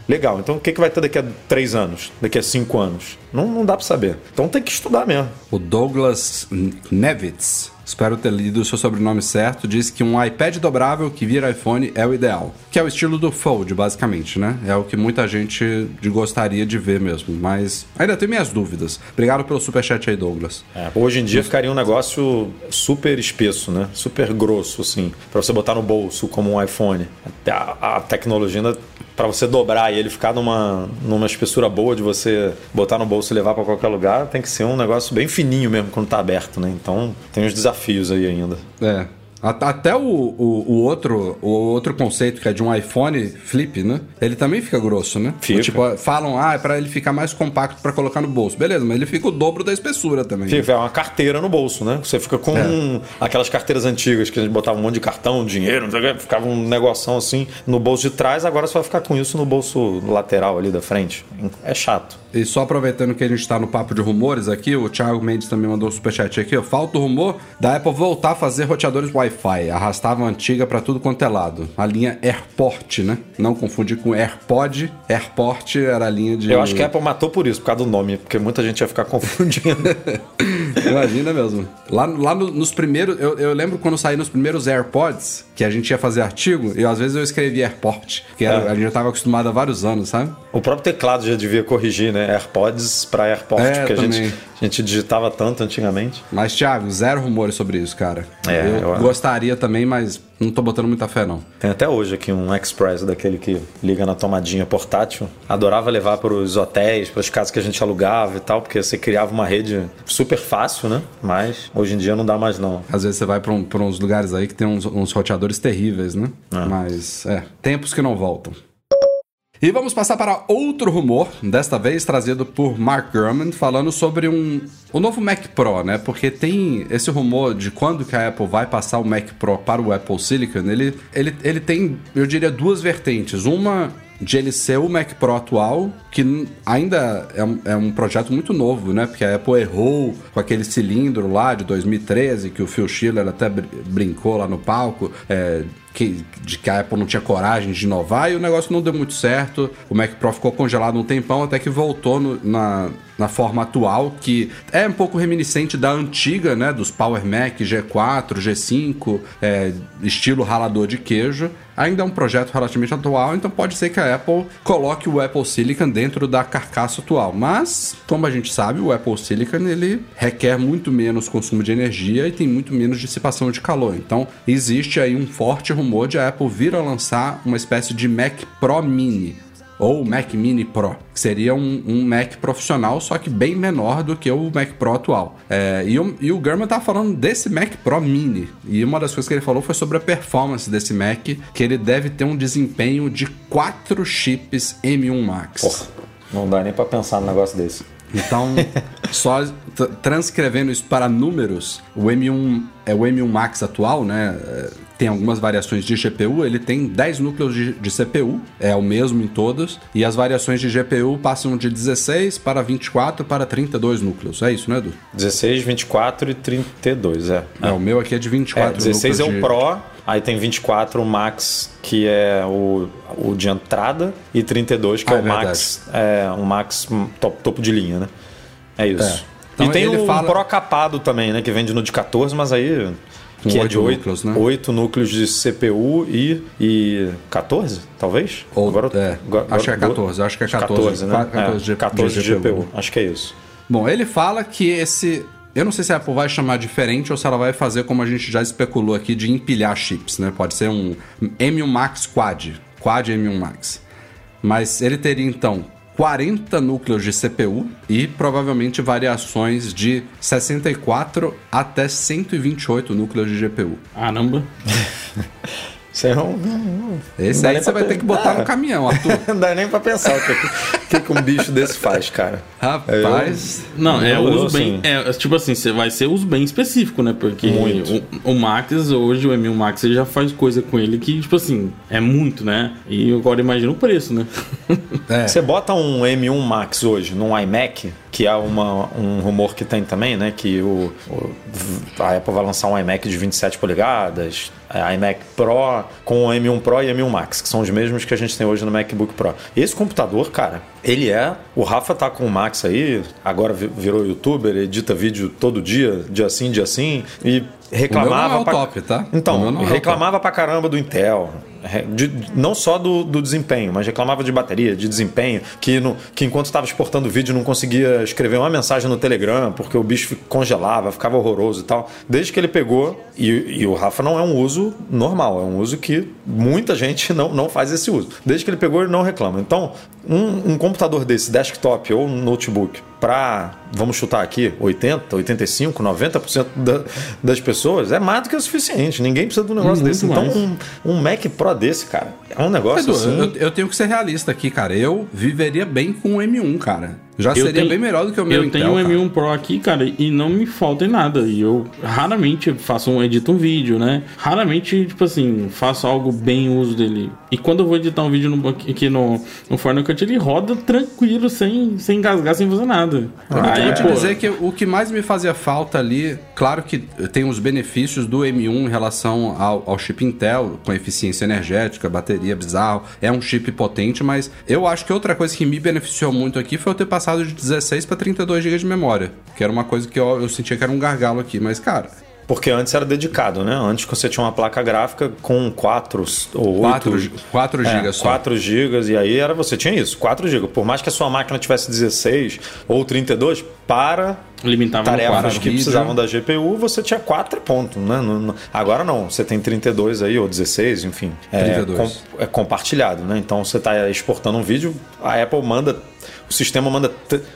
Legal, então o que, que vai ter daqui a três anos? Daqui a cinco anos? Não, não dá pra saber. Então tem que estudar mesmo. O Douglas Nevitz, espero ter lido o seu sobrenome certo, diz que um iPad dobrável que vira iPhone é o ideal. Que é o estilo do Fold, basicamente, né? É o que muita gente gostaria de ver mesmo. Mas ainda tenho minhas dúvidas. Obrigado pelo superchat aí, Douglas. É, hoje em dia ficaria um negócio super espesso, né? Super grosso, assim, Pra você botar no bolso como um iPhone. A, a tecnologia ainda para você dobrar e ele ficar numa, numa espessura boa de você botar no bolso e levar para qualquer lugar, tem que ser um negócio bem fininho mesmo quando tá aberto, né? Então tem uns desafios aí ainda. É. Até o, o, o outro, o outro conceito, que é de um iPhone flip, né? Ele também fica grosso, né? Fica. Tipo, falam, ah, é pra ele ficar mais compacto pra colocar no bolso. Beleza, mas ele fica o dobro da espessura também. Fica, é uma carteira no bolso, né? Você fica com É. aquelas carteiras antigas que a gente botava um monte de cartão, dinheiro, não sei o quê, ficava um negoção assim no bolso de trás, agora você vai ficar com isso no bolso lateral ali da frente. É chato. E só aproveitando que a gente tá no papo de rumores aqui, o Thiago Mendes também mandou um superchat aqui, ó. Falta o rumor da Apple voltar a fazer roteadores Wi-Fi. Arrastava a antiga pra tudo quanto é lado. A linha AirPort, né? Não confundir com AirPod. AirPort era a linha de. Eu acho que a Apple matou por isso, por causa do nome, porque muita gente ia ficar confundindo. Imagina mesmo. Lá, lá no- nos primeiros. Eu, eu lembro quando saí nos primeiros AirPods, que a gente ia fazer artigo, e às vezes eu escrevia AirPort, que era- É. a gente já tava acostumado há vários anos, sabe? O próprio teclado já devia corrigir, né? AirPods para AirPort, É, que a gente, a gente digitava tanto antigamente. Mas, Thiago, zero rumores sobre isso, cara. É, eu, eu- gostaria também, mas não tô botando muita fé, não. Tem até hoje aqui um Express daquele que liga na tomadinha portátil. Adorava levar para os hotéis, para as casas que a gente alugava e tal, porque você criava uma rede super fácil, né? Mas hoje em dia não dá mais não. Às vezes você vai pra, um- uns lugares aí que tem uns, uns roteadores terríveis, né? Mas, é, tempos que não voltam. E vamos passar para outro rumor, desta vez trazido por Mark Gurman, falando sobre um, o novo Mac Pro, né? Porque tem esse rumor de quando que a Apple vai passar o Mac Pro para o Apple Silicon, ele, ele, ele tem, eu diria, duas vertentes. Uma de ele ser o Mac Pro atual, que ainda é um, é um projeto muito novo, né? Porque a Apple errou com aquele cilindro lá de 2013, que o Phil Schiller até br- brincou lá no palco, é, que, de que a Apple não tinha coragem de inovar, e o negócio não deu muito certo. O Mac Pro ficou congelado um tempão, até que voltou no- na, na forma atual, que é um pouco reminiscente da antiga, né? Dos Power Mac G4, G5, é, estilo ralador de queijo. Ainda é um projeto relativamente atual, então pode ser que a Apple coloque o Apple Silicon dentro da carcaça atual. Mas, como a gente sabe, o Apple Silicon ele requer muito menos consumo de energia e tem muito menos dissipação de calor. Então, existe aí um forte rumor de a Apple vir a lançar uma espécie de Mac Pro Mini ou Mac Mini Pro, que seria um, um Mac profissional, só que bem menor do que o Mac Pro atual. É, e, o, e o Gurman tá falando desse Mac Pro Mini, e uma das coisas que ele falou foi sobre a performance desse Mac, que ele deve ter um desempenho de 4 chips M1 Max. Porra, não dá nem para pensar num negócio desse. Então, só transcrevendo isso para números, o M1 é o M1 Max atual, né? É, Tem algumas variações de GPU, ele tem 10 núcleos de, de CPU, é o mesmo em todas, e as variações de GPU passam de 16 para 24 para 32 núcleos. É isso, né, Edu? 16, 24 e 32, é. É, o meu aqui é de É, 24 16 é o de- Pro, aí tem 24 o Max, que é o, o de entrada, e 32 que Ah, é é o Max, é um Max top, topo de linha, né? É isso. É. Então e tem o fala- Pro capado também, né? Que vende no de 14, mas aí. Com que é de 8 núcleos, né? 8 núcleos de CPU e, e 14, talvez? Ou- é, acho que é do- 14, acho que é 14, né? 14 de- é, 14 de. GPU. Acho que é isso. Bom, ele fala que esse. Eu não sei se a Apple vai chamar diferente ou se ela vai fazer como a gente já especulou aqui de empilhar chips, né? Pode ser um M1 Max Quad, Quad M1 Max. Mas ele teria então 40 núcleos de CPU e provavelmente variações de 64 até 128 núcleos de GPU. Caramba. Não, não- não- Esse não aí você vai ter que botar Ah. no caminhão, Arthur. Não dá nem pra pensar o que, que, que um bicho desse faz, cara. Rapaz. Não, é Eu- uso eu, bem. assim- É, tipo assim, você vai ser uso bem específico, né? Porque Muito. O, o Max, hoje, o M1 Max, ele já faz coisa com ele que, tipo assim, é muito, né? E agora imagina o preço, né? É. Você bota um M1 Max hoje num iMac, que é uma, um rumor que tem também, né? Que o, o- a Apple vai lançar um iMac de 27 polegadas, é, iMac Pro com o M1 Pro e M1 Max, que são os mesmos que a gente tem hoje no MacBook Pro. Esse computador, cara, ele é. O Rafa tá com o Max aí, agora vi- virou youtuber, edita vídeo todo dia, dia sim, dia sim, e reclamava. O meu não é o pra- top, tá? Então, não é o top. reclamava pra caramba do Intel. De- não só do, do desempenho, mas reclamava de bateria, de desempenho, que, no, que enquanto estava exportando vídeo não conseguia escrever uma mensagem no Telegram, porque o bicho congelava, ficava horroroso e tal. Desde que ele pegou, e, e o Rafa não é um uso normal, é um uso que muita gente não, não faz esse uso. Desde que ele pegou, ele não reclama. Então, um, um computador desse, desktop ou um notebook, para, vamos chutar aqui, 80, 85, 90% da, das pessoas, é mais do que o suficiente. Ninguém precisa de um negócio Muito desse. Então, mais. um, um Mac Pro desse, cara, é um negócio Edu, assim. eu, eu tenho que ser realista aqui, cara. Eu viveria bem com o M1, cara. Já Eu seria tenho- bem melhor do que o meu Eu Intel, tenho um cara. M1 Pro aqui, cara, e não me falta em nada. E eu raramente faço um, edito um vídeo, né? Raramente, tipo assim, faço algo bem uso dele. E quando eu vou editar um vídeo no, aqui no, no Final Cut, ele roda tranquilo, sem, sem engasgar, sem fazer nada. Eu Aí, queria te pô, dizer que o que mais me fazia falta ali, claro que tem os benefícios do M1 em relação ao, ao chip Intel, com eficiência energética, bateria bizarro, é um chip potente, mas eu acho que outra coisa que me beneficiou muito aqui foi eu ter passado passado de 16 para 32 GB de memória, que era uma coisa que eu, eu sentia que era um gargalo aqui, mas cara, Porque antes era dedicado, né? Antes você tinha uma placa gráfica com 4 ou 8 4, 4 GB só. 4 GB e aí era você tinha isso, 4 GB. Por mais que a sua máquina tivesse 16 ou 32, para Limitava tarefas que precisavam da GPU, você tinha 4 pontos, né? Agora não, você tem 32 aí ou 16, enfim. É, 32. com- é compartilhado, né? Então você está exportando um vídeo, a Apple manda o sistema manda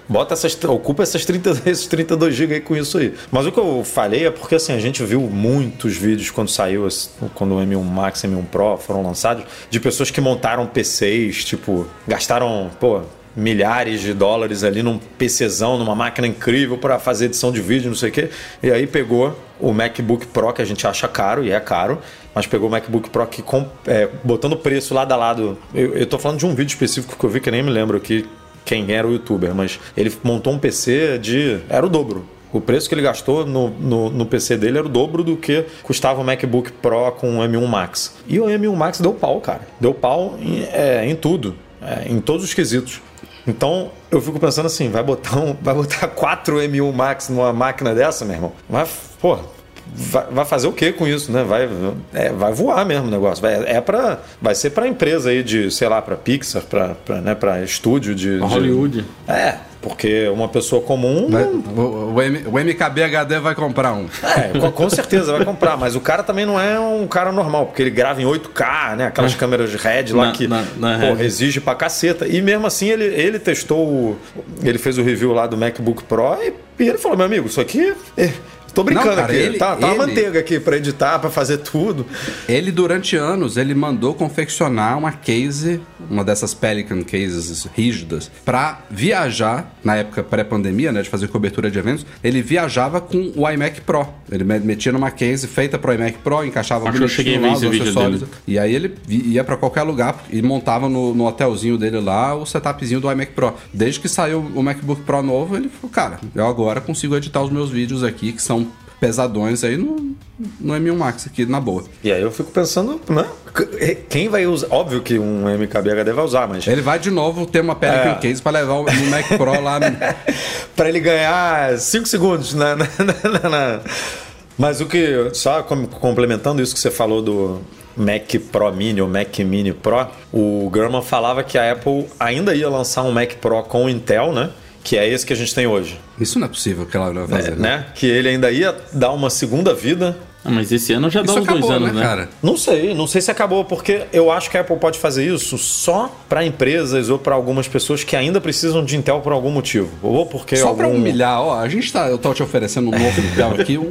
bota essas ocupa essas 30, esses 32 GB aí com isso aí. Mas o que eu falei é porque assim, a gente viu muitos vídeos quando saiu quando o M1 Max e M1 Pro foram lançados de pessoas que montaram PCs, tipo, gastaram, pô, milhares de dólares ali num PCzão, numa máquina incrível para fazer edição de vídeo, não sei o quê. E aí pegou o MacBook Pro, que a gente acha caro, e é caro, mas pegou o MacBook Pro que com, é, botando preço lado a lado. Eu, eu tô falando de um vídeo específico que eu vi que nem me lembro aqui quem era o youtuber, mas ele montou um PC de. Era o dobro. O preço que ele gastou no, no, no PC dele era o dobro do que custava o MacBook Pro com o M1 Max. E o M1 Max deu pau, cara. Deu pau em, é, em tudo, é, em todos os quesitos. Então eu fico pensando assim, vai botar um, vai botar 4 M1 Max numa máquina dessa, meu irmão? Vai, pô, vai, vai fazer o que com isso, né? Vai, é, vai voar mesmo o negócio. Vai, é pra, vai ser para empresa aí de, sei lá, para Pixar, para né, para estúdio de, de Hollywood. É, porque uma pessoa comum Vai- não- o, o M- o MKBHD vai comprar um. é, com, com certeza vai comprar, mas o cara também não é um cara normal, porque ele grava em 8K, né? Aquelas câmeras RED lá Na- que na- na porra, exige pra caceta. E mesmo assim ele, ele testou, o- ele fez o review lá do MacBook Pro e, e ele falou: meu amigo, isso aqui. é, Tô brincando Não, cara, aqui. ele- tá tá uma ele- manteiga aqui pra editar, pra fazer tudo. Ele, durante anos, ele mandou confeccionar uma case, uma dessas Pelican cases rígidas, pra viajar, na época pré-pandemia, né, de fazer cobertura de eventos, ele viajava com o iMac Pro. Ele me- metia numa case feita pro iMac Pro, encaixava Acho ver lá os acessórios. dele. E aí ele ia pra qualquer lugar e montava no, no hotelzinho dele lá o setupzinho do iMac Pro. Desde que saiu o MacBook Pro novo, ele falou, cara, eu agora consigo editar os meus vídeos aqui, que são pesadões aí no, no M1 Max aqui, na boa. E aí eu fico pensando, né? Quem vai usar? Óbvio que um MKBHD vai usar, mas Ele vai de novo ter uma Pelican É. Case pra levar o Mac Pro lá. No... para ele ganhar 5 segundos na, na- na- na- Mas o que. Só com- complementando isso que você falou do Mac Pro Mini ou Mac Mini Pro, o Gurman falava que a Apple ainda ia lançar um Mac Pro com Intel, né? Que é esse que a gente tem hoje. Isso não é possível que ela vai fazer, É, né? né? Que ele ainda ia dar uma segunda vida Ah, mas esse ano já dá Isso uns dois acabou, anos, né, né? cara? Não sei, não sei se acabou, porque eu acho que a Apple pode fazer isso só para empresas ou para algumas pessoas que ainda precisam de Intel por algum motivo. Ou porque Só algum... pra humilhar, ó, a gente tá, eu tô te oferecendo um novo Intel aqui, o,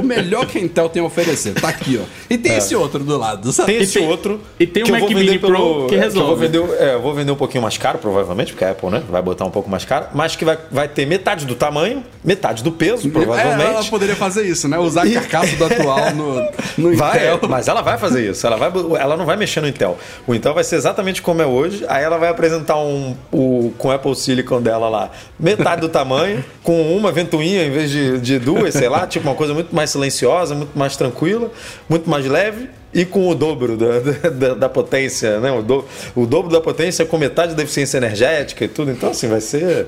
o melhor que a Intel tem a oferecer, tá aqui, ó. E tem esse outro do lado, sabe? Tem esse tem- outro. e tem o que eu Mac vou vender Mini Pro que é, eu resolve. vou vender, é, eu vou vender um pouquinho mais caro, provavelmente, porque a Apple né, vai botar um pouco mais caro, mas que vai, vai ter metade do tamanho, metade do peso, É, provavelmente. ela poderia fazer isso, né? Usar a carcaça do atual no, no Vai, Intel. mas ela vai fazer isso. Ela, vai, ela não vai mexer no Intel. O Intel vai ser exatamente como é hoje. Aí ela vai apresentar um, o, com o Apple Silicon dela lá, metade do tamanho, com uma ventoinha em vez de, de duas, sei lá, tipo uma coisa muito mais silenciosa, muito mais tranquila, muito mais leve. E com o dobro da, da, da potência, né? O, do, o dobro da potência com metade da eficiência energética e tudo. Então, assim, vai ser,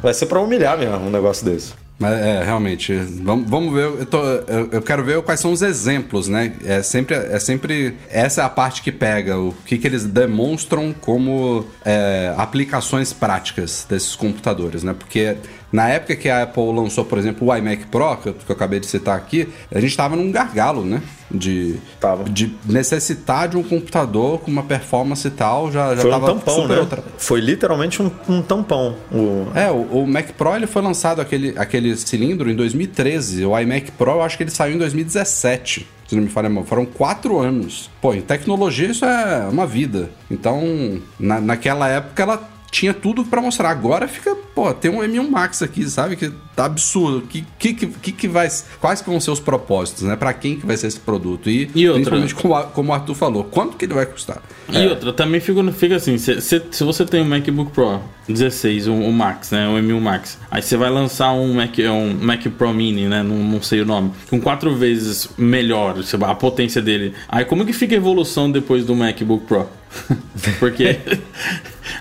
vai ser para humilhar mesmo um negócio desse. É, realmente, vamos, vamos ver. Eu, tô- eu- eu quero ver quais são os exemplos, né? É sempre, é sempre. Essa é a parte que pega, o que, que eles demonstram como é, aplicações práticas desses computadores, né? Porque na época que a Apple lançou, por exemplo, o iMac Pro, que eu, que eu acabei de citar aqui, a gente tava num gargalo, né? De, Tava. de necessitar de um computador com uma performance e tal, já, já Foi um tava tampão, super né? outra- Foi literalmente um, um tampão. O, é, o, o Mac Pro ele foi lançado aquele, aquele cilindro em 2013. O iMac Pro eu acho que ele saiu em 2017. Se não me falha mal. Foram quatro anos. Pô, em tecnologia isso é uma vida. Então, na, naquela época ela tinha tudo pra mostrar. Agora fica, pô, tem um M1 Max aqui, sabe? Que tá absurdo. Que, que, que, que vai, quais vão ser os propósitos, né? Pra quem que vai ser esse produto? E, E outra? principalmente como, como o Arthur falou, quanto que ele vai custar? E outra, também fica, fica assim, se, se, se você tem um MacBook Pro 16, um, um Max, né, um M1 Max, aí você vai lançar um Mac, um Mac Pro Mini, né, não, não sei o nome, com quatro vezes melhor a potência dele. Aí como que fica a evolução depois do MacBook Pro? Porque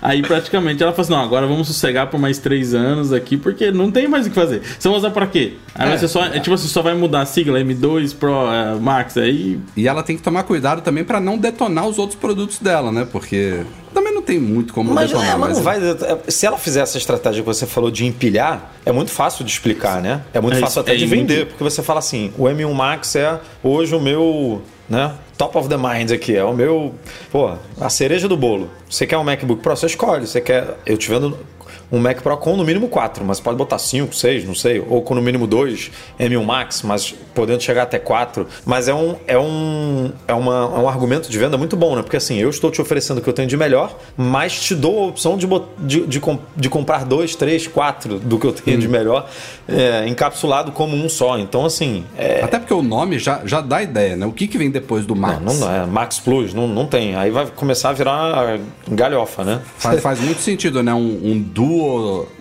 aí praticamente ela fala assim, não, agora vamos sossegar por mais três anos aqui, porque não tem mais o que fazer. Você vai usar pra quê? Aí É. você só, é, tipo, você só vai mudar a sigla M2 Pro é, Max, aí E ela tem que tomar cuidado também pra não detonar os outros produtos dela, né? Porque também não tem muito como Mas, detonar. é, mas não mas- vai. Se ela fizer essa estratégia que você falou de empilhar, é muito fácil de explicar, né? É muito É fácil isso, até é de muito- vender, porque você fala assim: o M1 Max é hoje o meu. Né? Top of the mind aqui, é o meu. Pô, a cereja do bolo. Você quer um MacBook Pro? Você escolhe. Você quer. Eu te vendo um Mac Pro com no mínimo 4, mas pode botar 5, 6, não sei, ou com no mínimo 2, M1 Max, mas podendo chegar até 4. Mas é um, é um, é uma, é um argumento de venda muito bom, né? Porque assim, eu estou te oferecendo o que eu tenho de melhor, mas te dou a opção de, de, de, de comprar 2, 3, 4 do que eu tenho de melhor, é, encapsulado como um só. Então, assim, é, Até porque o nome já, já dá ideia, né? O que, que vem depois do Max? não, não é Max Plus, não, não tem. Aí vai começar a virar galhofa, né? Faz, faz muito sentido, né? Um, um duo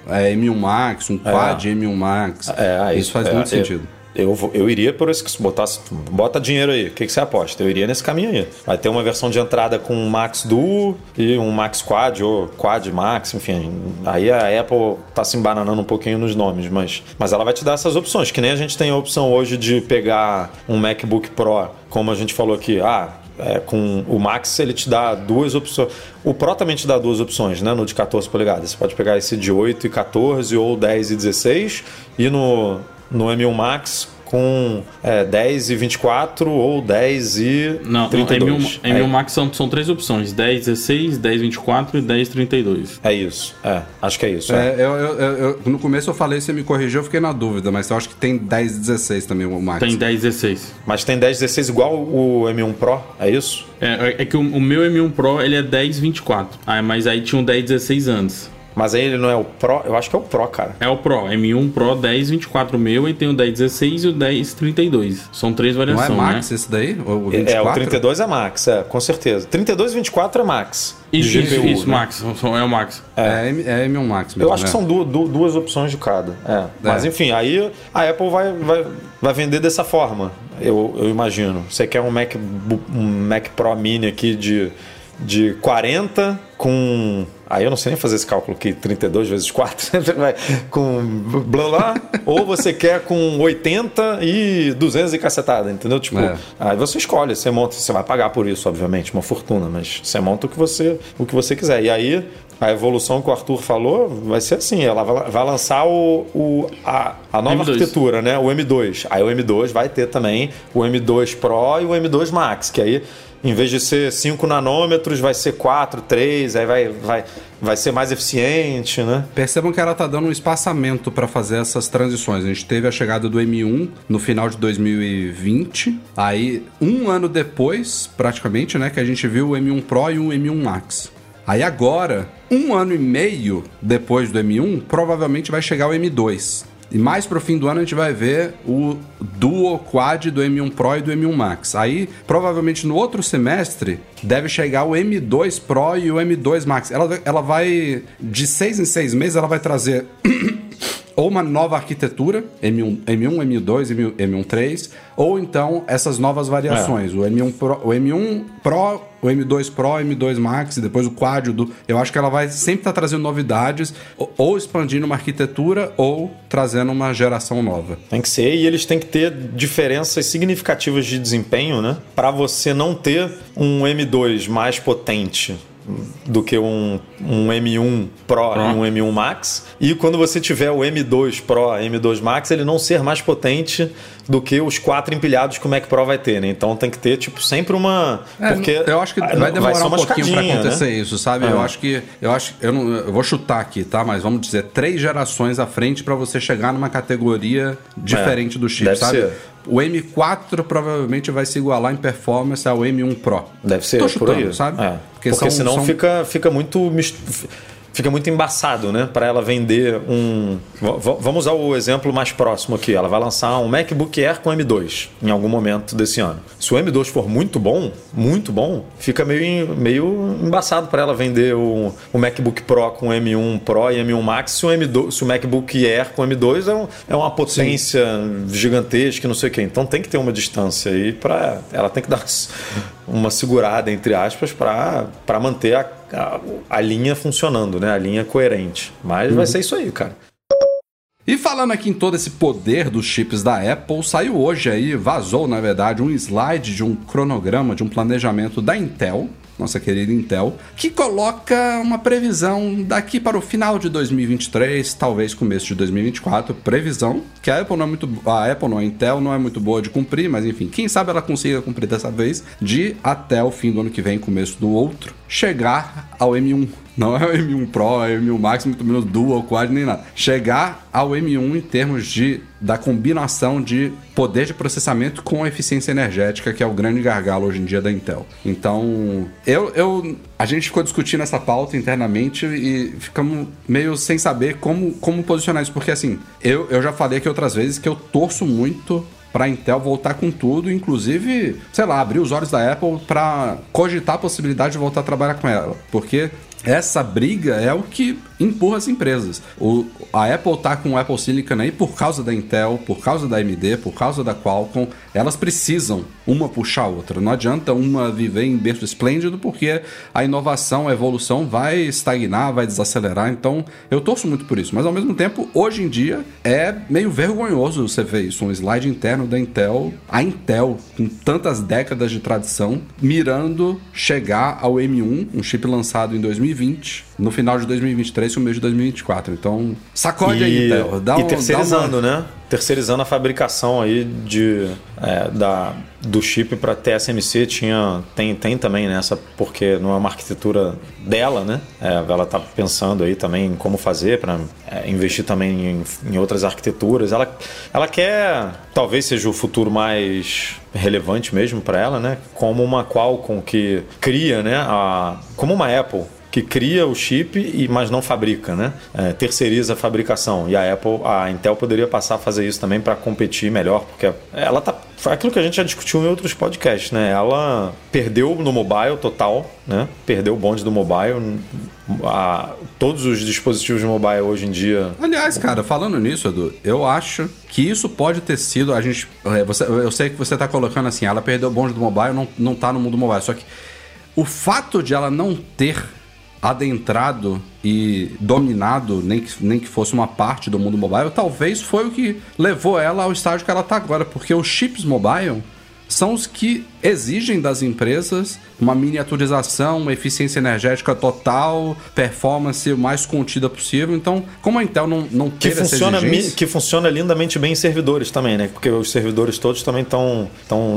é, M1 Max, um quad M1 Max. É, Isso faz é, muito eu- sentido. Eu, eu iria por esse que se botasse. Bota dinheiro aí. O que, que você aposta? Eu iria nesse caminho aí. Vai ter uma versão de entrada com um Max Duo e um Max Quad ou Quad Max, enfim. Aí a Apple tá se embananando um pouquinho nos nomes, mas, mas ela vai te dar essas opções. Que nem a gente tem a opção hoje de pegar um MacBook Pro, como a gente falou aqui. Ah, é, com o Max ele te dá duas opções. O Pro também te dá duas opções, né? No de 14 polegadas. Você pode pegar esse de 8 e 14 ou 10 e 16 e no, no M1 Max com é, 10 e 24 ou 10 e Não, 32. M1, M1 Max são, são três opções: 10, 16, 10, 24 e 10, 32. É, é isso. É, acho que é isso. é. É, eu, eu- eu- eu- no começo eu falei, você me corrigiu, eu fiquei na dúvida, mas eu acho que tem 10 e 16 também o Max. Tem 10, 16. Mas tem 10 16 igual o M1 Pro, é isso? É, é que o, o meu M1 Pro ele é 10, 24. Ah, mas aí tinha um 10, 16 antes. Mas aí ele não é o Pro? Eu acho que é o Pro, cara. É o Pro, M1 Pro 10, 24 meu e tem o 10, 16 e o 10, 32. São três Não é variações, Max né? esse daí? O o É, 24? o 32 é Max, é, com certeza. 32 e 24 é Max. Isso, isso, GPU, isso, né? Max. são- É o Max. É, M- é M1 Max mesmo, Eu acho que né? são du- du- duas opções de cada. É. Mas enfim, aí a Apple vai, vai, vai vender dessa forma, eu, eu imagino. Você quer um Mac, um Mac Pro Mini aqui de, de 40 com. Aí eu não sei nem fazer esse cálculo aqui, 32 vezes 4, vai com blá blá, ou você quer com 80 e 200 e cacetada, entendeu? Tipo, É. aí você escolhe, você monta, você vai pagar por isso, obviamente, uma fortuna, mas você monta o que você, o que você quiser. E aí, a evolução que o Arthur falou vai ser assim: ela vai, lançar o, o- a, a nova M2. arquitetura, né? O M2. Aí o M2 vai ter também o M2 Pro e o M2 Max, que aí. Em vez de ser 5 nanômetros, vai ser 4, 3, aí vai, vai, vai ser mais eficiente, né? Percebam que ela tá dando um espaçamento para fazer essas transições. A gente teve a chegada do M1 no final de 2020. Aí, um ano depois, praticamente, né, que a gente viu o M1 Pro e o M1 Max. Aí agora, um ano e meio depois do M1, provavelmente vai chegar o M2. E mais pro fim do ano a gente vai ver o Duo Quad do M1 Pro e do M1 Max. Aí, provavelmente no outro semestre, deve chegar o M2 Pro e o M2 Max. Ela, ela vai, de seis em seis meses, ela vai trazer ou uma nova arquitetura, M1, M1 M2, M1, M1 3, ou então essas novas variações, o M1 Pro, o M1 Pro, o M2 Pro, M2 Max e depois o Quad do, eu acho que ela vai sempre estar trazendo novidades, ou, ou expandindo uma arquitetura ou trazendo uma geração nova. Tem que ser, e eles têm que ter diferenças significativas de desempenho, né? Para você não ter um M2 mais potente do que um, um M1 Pro, e um M1 Max. E quando você tiver o M2 Pro, M2 Max, ele não ser mais potente do que os quatro empilhados que o Mac Pro vai ter, né? Então tem que ter, tipo, sempre uma. É, porque eu acho que ah, vai demorar ser um pouquinho pra escadinha, acontecer né? isso, sabe? Eu acho que eu acho eu não eu vou chutar aqui, tá? Mas vamos dizer três gerações à frente pra você chegar numa categoria diferente do chip, deve sabe? ser. O M4 provavelmente vai se igualar em performance ao M1 Pro. Deve ser Tô por chutando, aí, sabe? É. Porque, senão fica, fica muito fica muito embaçado, né? Para ela vender um. Vamos usar o exemplo mais próximo aqui. Ela vai lançar um MacBook Air com M2 em algum momento desse ano. Se o M2 for muito bom, muito bom, fica meio, meio embaçado para ela vender o, o MacBook Pro com M1 Pro e M1 Max. Se o, M2, se o MacBook Air com M2 é, um- é uma potência gigantesca, não sei o quê. Então tem que ter uma distância aí para ela tem que dar uma segurada, entre aspas, para manter a, a, a, linha funcionando, né? A linha coerente. Mas uhum. vai ser isso aí, cara. E falando aqui em todo esse poder dos chips da Apple, saiu hoje aí, vazou na verdade, um slide de um cronograma, de um planejamento da Intel, nossa querida Intel, que coloca uma previsão daqui para o final de 2023, talvez começo de 2024, previsão que a Apple não é muito a Apple não a Intel não é muito boa de cumprir, mas enfim, quem sabe ela consiga cumprir dessa vez de até o fim do ano que vem, começo do outro, chegar ao M1 não é o M1 Pro, é o M1 Max, muito menos Dual, Quad, nem nada. Chegar ao M1 em termos de da combinação de poder de processamento com eficiência energética, que é o grande gargalo hoje em dia da Intel. Então, eu, eu a gente ficou discutindo essa pauta internamente e ficamos meio sem saber como, como posicionar isso, porque assim, eu, eu já falei aqui outras vezes que eu torço muito para Intel voltar com tudo, inclusive, sei lá, abrir os olhos da Apple para cogitar a possibilidade de voltar a trabalhar com ela, porque essa briga é o que empurra as empresas. O, a Apple tá com o Apple Silicon aí por causa da Intel, por causa da AMD, por causa da Qualcomm. Elas precisam uma puxar a outra. Não adianta uma viver em berço esplêndido, porque a inovação, a evolução vai estagnar, vai desacelerar. Então, eu torço muito por isso. Mas ao mesmo tempo, hoje em dia, é meio vergonhoso você ver isso. Um slide interno da Intel, a Intel, com tantas décadas de tradição, mirando chegar ao M1, um chip lançado em 2020 no final de 2023 e o mês de 2024. Então, sacode e, aí, Theo. Dá e um, terceirizando, uma... né? Terceirizando a fabricação aí de, é, da, do chip para TSMC tinha, tem, tem também nessa, porque não é uma arquitetura dela, né? É, ela está pensando aí também em como fazer para é, investir também em, em outras arquiteturas. Ela, ela quer, talvez seja o futuro mais relevante mesmo para ela, né? Como uma Qualcomm que cria, né? A, como uma Apple que cria o chip, e, mas não fabrica, né? É, terceiriza a fabricação. E a Apple, a Intel poderia passar a fazer isso também para competir melhor, porque ela tá. Foi aquilo que a gente já discutiu em outros podcasts, né? Ela perdeu no mobile total, né? Perdeu o bonde do mobile. A, todos os dispositivos mobile hoje em dia. Aliás, cara, falando nisso, Edu, eu acho que isso pode ter sido. A gente. É, você, eu sei que você está colocando assim, ela perdeu o bonde do mobile, não, não tá no mundo mobile. Só que o fato de ela não ter adentrado e dominado, nem que, nem que fosse uma parte do mundo mobile, talvez foi o que levou ela ao estágio que ela está agora, porque os chips mobile são os que exigem das empresas uma miniaturização, uma eficiência energética total, performance o mais contida possível. Então, como a Intel não, não que funciona. Que funciona lindamente bem em servidores também, né? Porque os servidores todos também estão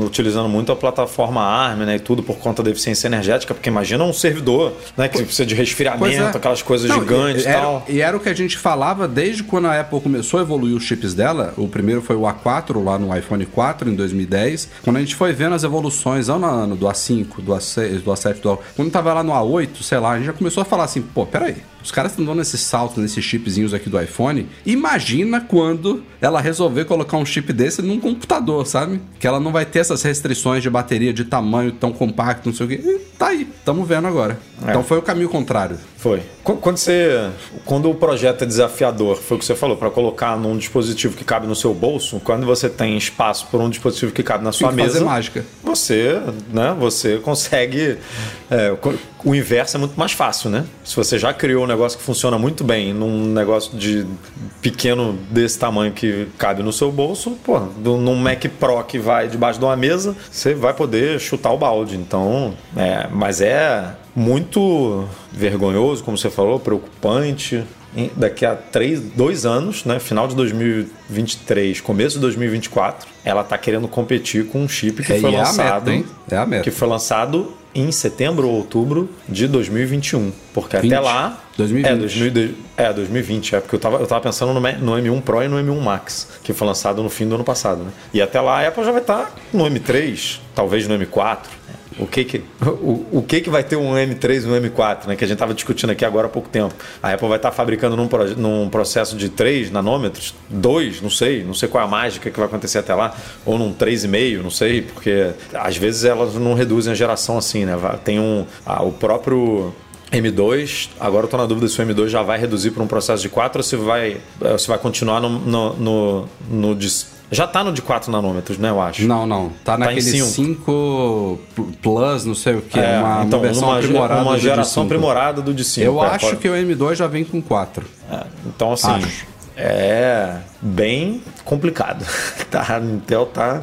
utilizando muito a plataforma ARM né? e tudo por conta da eficiência energética. Porque imagina um servidor né? que precisa de resfriamento, é. aquelas coisas não, gigantes e, era, tal. E era o que a gente falava desde quando a Apple começou a evoluir os chips dela. O primeiro foi o A4 lá no iPhone 4 em 2010. Quando a gente foi vendo as evoluções ano a ano do A5, do A6, do A7, do A... Quando tava lá no A8, sei lá, a gente já começou a falar assim, pô, peraí, os caras estão dando esses saltos nesses chipzinhos aqui do iPhone. Imagina quando ela resolver colocar um chip desse num computador, sabe? Que ela não vai ter essas restrições de bateria de tamanho tão compacto, não sei o quê. E tá aí, estamos vendo agora. É. Então foi o caminho contrário. Foi. Quando você, quando o projeto é desafiador, foi o que você falou, para colocar num dispositivo que cabe no seu bolso, quando você tem espaço por um dispositivo que cabe na sua Tem mesa, fazer mágica. Você, né? Você consegue. É, o inverso é muito mais fácil, né? Se você já criou um negócio que funciona muito bem num negócio de pequeno desse tamanho que cabe no seu bolso, pô, num Mac Pro que vai debaixo de uma mesa, você vai poder chutar o balde. Então, é, mas é muito vergonhoso, como você falou, preocupante. Daqui a três, dois anos, né, final de 2023, começo de 2024, ela está querendo competir com um chip que é, foi lançado, é a meta, é a meta. que foi lançado em setembro ou outubro de 2021. Porque 20. até lá. 2020. É, 2000, é, 2020. É, porque eu tava, eu tava pensando no, no, M1 Pro e no M1 Max, que foi lançado no fim do ano passado. Né? E até lá a Apple já vai estar tá no M3, talvez no M4. O que que, o, o que que vai ter um M3 e um M4, né? Que a gente estava discutindo aqui agora há pouco tempo. A Apple vai estar tá fabricando num, num processo de 3 nanômetros, 2, não sei, não sei qual é a mágica que vai acontecer até lá, ou num 3,5, não sei, porque às vezes elas não reduzem a geração assim, né? Tem um. Ah, o próprio M2, agora eu estou na dúvida se o M2 já vai reduzir para um processo de 4 ou se vai, se vai continuar no, no, no, no Já tá no de 4 nanômetros, né, eu acho. Não, não. Tá em naquele cinco. 5 Plus, não sei o que. É, uma, então, uma versão uma, aprimorada. uma do geração 5. aprimorada do de 5. Eu é, acho pode- que o M2 já vem com 4. é, então, assim, Acho. é bem complicado. tá, a Intel tá...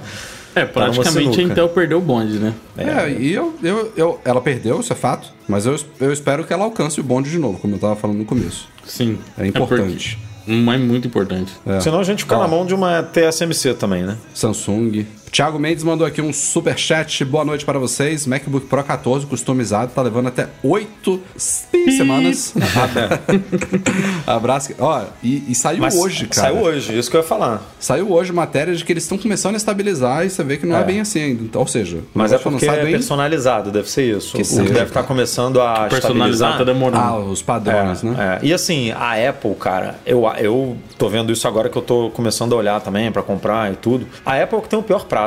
É, Tá praticamente a. Intel perdeu o bonde, né? É, e eu, eu, eu, ela perdeu, isso é fato. Mas eu, eu espero que ela alcance o bonde de novo, como eu tava falando no começo. Sim. É importante. porque- Mas é muito importante. É. Senão a gente fica na mão de uma TSMC também, né? Samsung. Thiago Mendes mandou aqui um super chat. Boa noite para vocês. MacBook Pro 14 customizado tá levando até 8 semanas. Abraço. Ó, e, e saiu Mas hoje, cara. Saiu hoje, isso que eu ia falar. Saiu hoje matéria de que eles estão começando a estabilizar e você vê que não é, É. bem assim ainda. Então, ou seja, Mas é porque é em- personalizado, deve ser isso. Que o seja, deve estar começando a Personalizar tá demorando. Ah, os padrões, É, né? é. E assim, a Apple, cara, eu, eu tô vendo isso agora que eu tô começando a olhar também pra comprar e tudo. A Apple é que tem o pior prazo.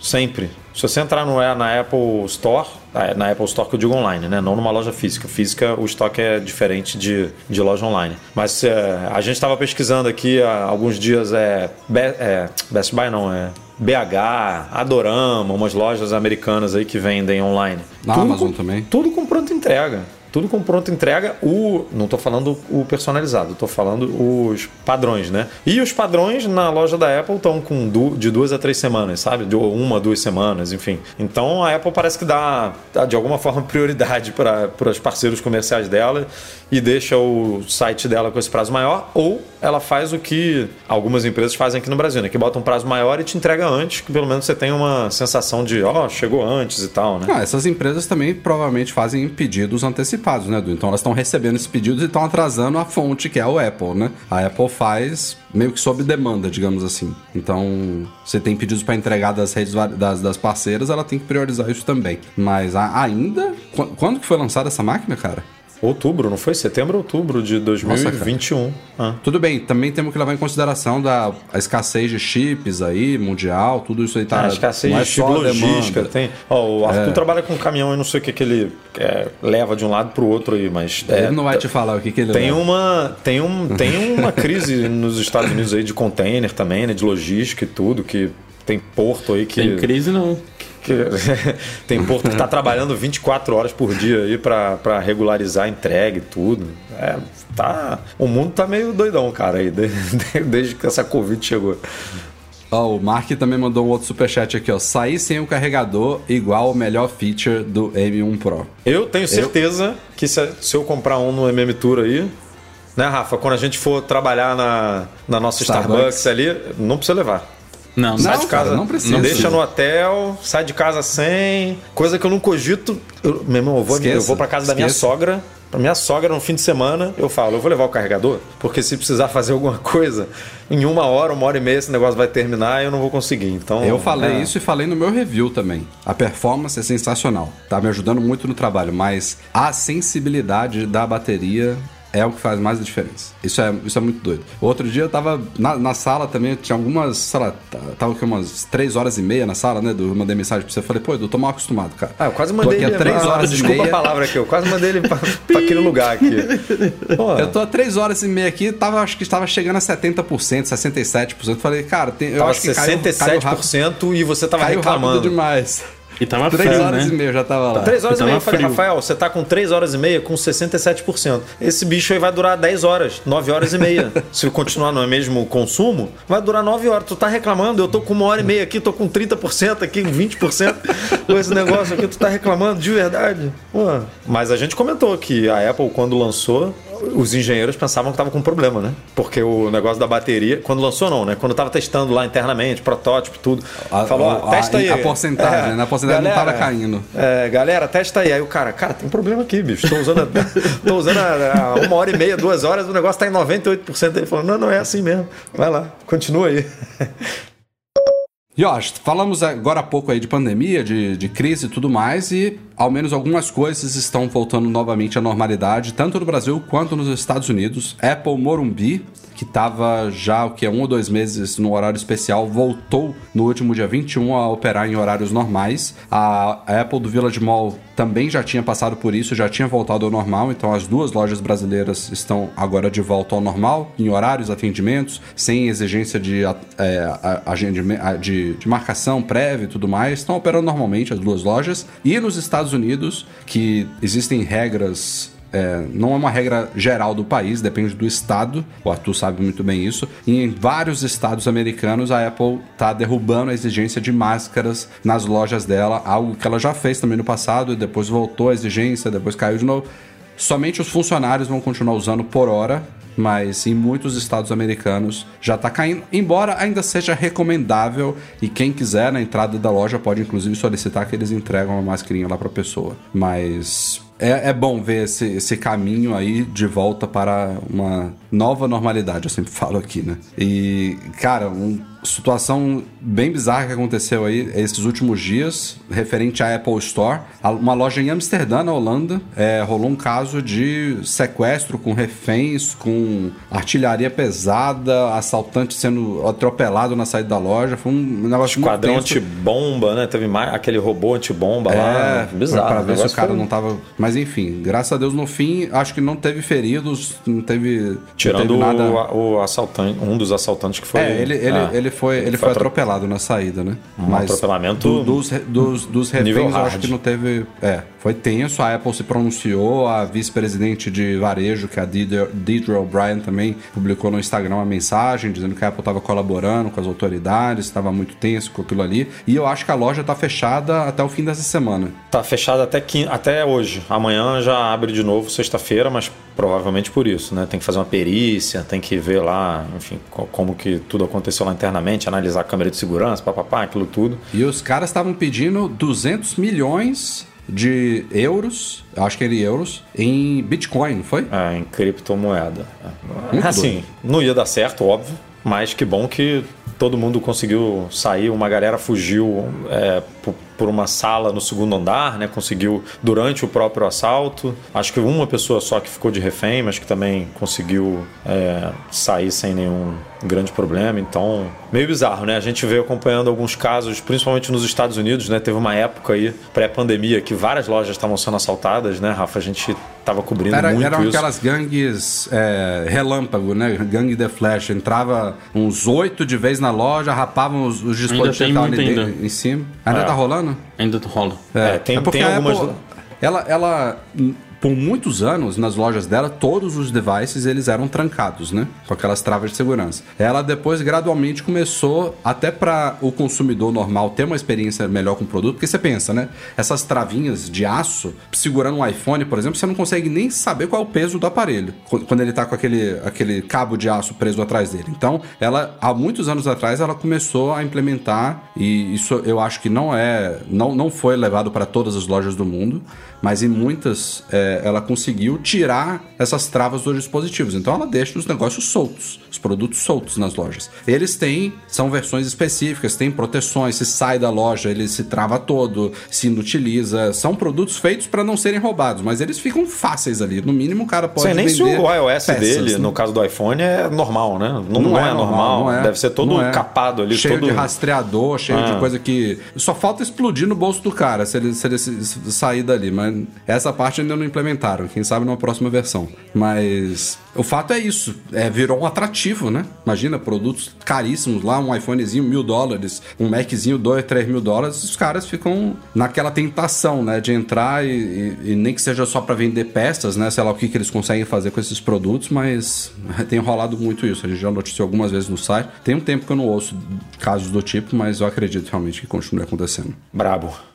Sempre. Se você entrar no, na Apple Store, é, na Apple Store que eu digo online, né? Não numa loja física. Física, o estoque é diferente de, de loja online. Mas é, a gente estava pesquisando aqui há alguns dias, é, Be- é, Best Buy não, é BH, Adorama, umas lojas americanas aí que vendem online. Na Tudo Amazon com- também. tudo com pronta entrega. Tudo com pronta entrega. O, não estou falando o personalizado, estou falando os padrões, né? E os padrões na loja da Apple estão com du- de duas a três semanas, sabe? De uma, duas semanas, enfim. Então a Apple parece que dá, dá de alguma forma prioridade para os parceiros comerciais dela e deixa o site dela com esse prazo maior, ou ela faz o que algumas empresas fazem aqui no Brasil, né? Que bota um prazo maior e te entrega antes, que pelo menos você tem uma sensação de, ó, chegou antes e tal, né? Ah, essas empresas também provavelmente fazem pedidos antecipados, né, Du? Então elas estão recebendo esses pedidos e estão atrasando a fonte, que é o Apple, né? A Apple faz meio que sob demanda, digamos assim. Então, você tem pedidos para entregar das redes das, das parceiras, ela tem que priorizar isso também. Mas ainda. qu- Quando que foi lançada essa máquina, cara? Outubro, não foi? Setembro ou outubro de 2021. Ah. Tudo bem, também temos que levar em consideração da a escassez de chips aí, mundial, tudo isso aí tá. Ah, a escassez é de chip logística. Tem, ó, o Arthur trabalha com caminhão e não sei o que, que ele é, leva de um lado para o outro aí, mas. é, Ele não vai te falar o que, que ele Tem leva. uma, tem, um, tem uma crise nos Estados Unidos aí de container também, né? De logística e tudo, que tem porto aí que. Tem crise não. Que- tem porto que tá trabalhando 24 horas por dia aí para regularizar a entrega e tudo. É, tá. O mundo tá meio doidão, cara, aí, desde, desde que essa Covid chegou. Ó, o Mark também mandou um outro superchat aqui, ó. Sair sem o carregador igual o melhor feature do M1 Pro. Eu tenho certeza que se, se eu comprar um no MM Tour aí, né, Rafa? Quando a gente for trabalhar na, na nossa Starbucks, Starbucks. ali, não precisa levar. Não, Não, Sai não. de casa, cara, não precisa. deixa no hotel, sai de casa sem. Coisa que eu não cogito. Eu, meu irmão, eu vou, Esqueça, eu vou pra casa da minha esqueça. sogra. Pra minha sogra no fim de semana, eu falo, eu vou levar o carregador, porque se precisar fazer alguma coisa, em uma hora, uma hora e meia, esse negócio vai terminar e eu não vou conseguir. Então, Eu falei é. isso e falei no meu review também. A performance é sensacional. Tá me ajudando muito no trabalho, mas a sensibilidade da bateria é o que faz mais a diferença. Isso é, isso é muito doido. Outro dia eu tava na, na sala também, tinha algumas, sei lá, tava aqui umas três horas e meia na sala, né? Eu mandei mensagem pra você, falei, pô, eu tô mal acostumado, cara. Ah, eu quase Tô mandei aqui ele. três ah, horas e desculpa meia. a palavra aqui, eu quase mandei ele pra, pra aquele lugar aqui. Pô, Eu tô há três horas e meia aqui, tava, acho que estava chegando a 70%, 67%. Falei, cara, tem, eu tava acho que caiu, caiu rápido, 67% e você tava caiu reclamando. demais. E tava Três frio, horas né? e meia já tava lá. 3 horas e Tava meia. Eu falei, frio. Rafael, você tá com 3 horas e meia com 67%. Esse bicho aí vai durar 10 horas, 9 horas e meia. Se continuar no mesmo consumo, vai durar 9 horas. Tu tá reclamando, eu tô com uma hora e meia aqui, tô com 30% aqui, 20% com esse negócio aqui, tu tá reclamando de verdade. Pô. Mas a gente comentou que a Apple, quando lançou, os engenheiros pensavam que tava com problema, né? Porque o negócio da bateria, quando lançou não, né? Quando tava testando lá internamente, protótipo, tudo, A- falou, a- testa aí. a porcentagem, né? A porcentagem não tava caindo. É, galera, testa aí. Aí o cara, cara, tem problema aqui, bicho. Tô usando, a- tô usando a- a uma hora e meia, duas horas, o negócio tá em 98%. Ele falou, não, não é assim mesmo. Vai lá, continua aí. Ó, falamos agora há pouco aí de pandemia, de, de crise e tudo mais, e ao menos algumas coisas estão voltando novamente à normalidade, tanto no Brasil quanto nos Estados Unidos. Apple Morumbi, que estava já o que é um ou dois meses no horário especial, voltou no último dia 21 a operar em horários normais. A Apple do Village Mall também já tinha passado por isso, já tinha voltado ao normal, então as duas lojas brasileiras estão agora de volta ao normal, em horários, atendimentos, sem exigência de, é, de, de marcação prévia e tudo mais, estão operando normalmente as duas lojas. E nos Estados Unidos, que existem regras é, não é uma regra geral do país, depende do estado. O Arthur sabe muito bem isso. E em vários estados americanos, a Apple está derrubando a exigência de máscaras nas lojas dela, algo que ela já fez também no passado e depois voltou a exigência, depois caiu de novo. Somente os funcionários vão continuar usando por hora, mas em muitos estados americanos já está caindo, embora ainda seja recomendável e quem quiser na entrada da loja pode inclusive solicitar que eles entregam uma mascarinha lá para a pessoa. Mas é, é bom ver esse, esse caminho aí de volta para uma nova normalidade, eu sempre falo aqui, né? E, cara, uma situação bem bizarra que aconteceu aí esses últimos dias, referente à Apple Store. Uma loja em Amsterdã, na Holanda, é, rolou um caso de sequestro com reféns, com artilharia pesada, assaltante sendo atropelado na saída da loja. Foi um negócio Esquadrão antibomba, né? Teve mais, aquele robô antibomba é, lá. Bizarro. Pra ver se o cara foi... não tava. Mas enfim, graças a Deus no fim, acho que não teve feridos, não teve. Tirando não teve nada... o, o, assaltante, um dos assaltantes que foi. É, ele, ele, ah, ele foi, ele, foi, atropelado na saída, né? Um Mas atropelamento. Do, dos, dos, dos reféns, eu acho que não teve. É, foi tenso. A Apple se pronunciou, a vice-presidente de varejo, que é a Deidre O'Brien, também publicou no Instagram uma mensagem dizendo que a Apple estava colaborando com as autoridades, estava muito tenso com aquilo ali. E eu acho que a loja está fechada até o fim dessa semana. Tá fechada até, até hoje. Amanhã já abre de novo, sexta-feira, mas provavelmente por isso, né? Tem que fazer uma perícia, tem que ver lá, enfim, como que tudo aconteceu lá internamente, analisar a câmera de segurança, papapá, aquilo tudo. E os caras estavam pedindo 200 milhões de euros, acho que era euros, em Bitcoin, não foi? É, em criptomoeda. Muito assim, doido. não ia dar certo, óbvio, mas que bom que todo mundo conseguiu sair, uma galera fugiu é, por, uma sala no segundo andar, né? Conseguiu durante o próprio assalto. Acho que uma pessoa só que ficou de refém, mas que também conseguiu é, sair sem nenhum grande problema. Então, meio bizarro, né? A gente veio acompanhando alguns casos, principalmente nos Estados Unidos, né? Teve uma época aí, pré-pandemia, que várias lojas estavam sendo assaltadas, né, Rafa? A gente estava cobrindo Era, muito eram isso. aquelas gangues é, relâmpago, né? Gangue The Flash. Entrava uns oito de vez na loja, rapavam os, os dispositivos ali em cima. Ainda é. tá rolando? Ainda rola. É, é tem, é tem algumas... Apple, ela, ela por muitos anos, nas lojas dela, todos os devices eles eram trancados, né? Com aquelas travas de segurança. Ela depois gradualmente começou, até para o consumidor normal ter uma experiência melhor com o produto, porque você pensa, né? Essas travinhas de aço, segurando um iPhone, por exemplo, você não consegue nem saber qual é o peso do aparelho, quando ele tá com aquele, aquele cabo de aço preso atrás dele. Então, ela, há muitos anos atrás, ela começou a implementar, e isso eu acho que não é, não, não foi levado para todas as lojas do mundo, mas em muitas é, ela conseguiu tirar essas travas dos dispositivos. Então ela deixa os negócios soltos, os produtos soltos nas lojas. Eles têm, são versões específicas, têm proteções, se sai da loja ele se trava todo, se inutiliza. São produtos feitos para não serem roubados, mas eles ficam fáceis ali. No mínimo o cara pode Sei nem se o iOS peças, dele, né? no caso do iPhone, é normal, né? Não, não, não é, é, normal, não é. deve ser todo é. capado ali. Cheio todo... de rastreador, cheio de ah. coisa que... Só falta explodir no bolso do cara se ele, se ele sair dali, mas essa parte ainda não implementaram. Quem sabe numa próxima versão. Mas o fato é isso. É, virou um atrativo, né? Imagina, produtos caríssimos lá, um iPhonezinho mil dólares, um Maczinho dois, três mil dólares. Os caras ficam naquela tentação, né? De entrar e, e, e nem que seja só para vender peças, né? Sei lá o que, que eles conseguem fazer com esses produtos, mas tem rolado muito isso. A gente já noticiou algumas vezes no site. Tem um tempo que eu não ouço casos do tipo, mas eu acredito realmente que continue acontecendo. Brabo.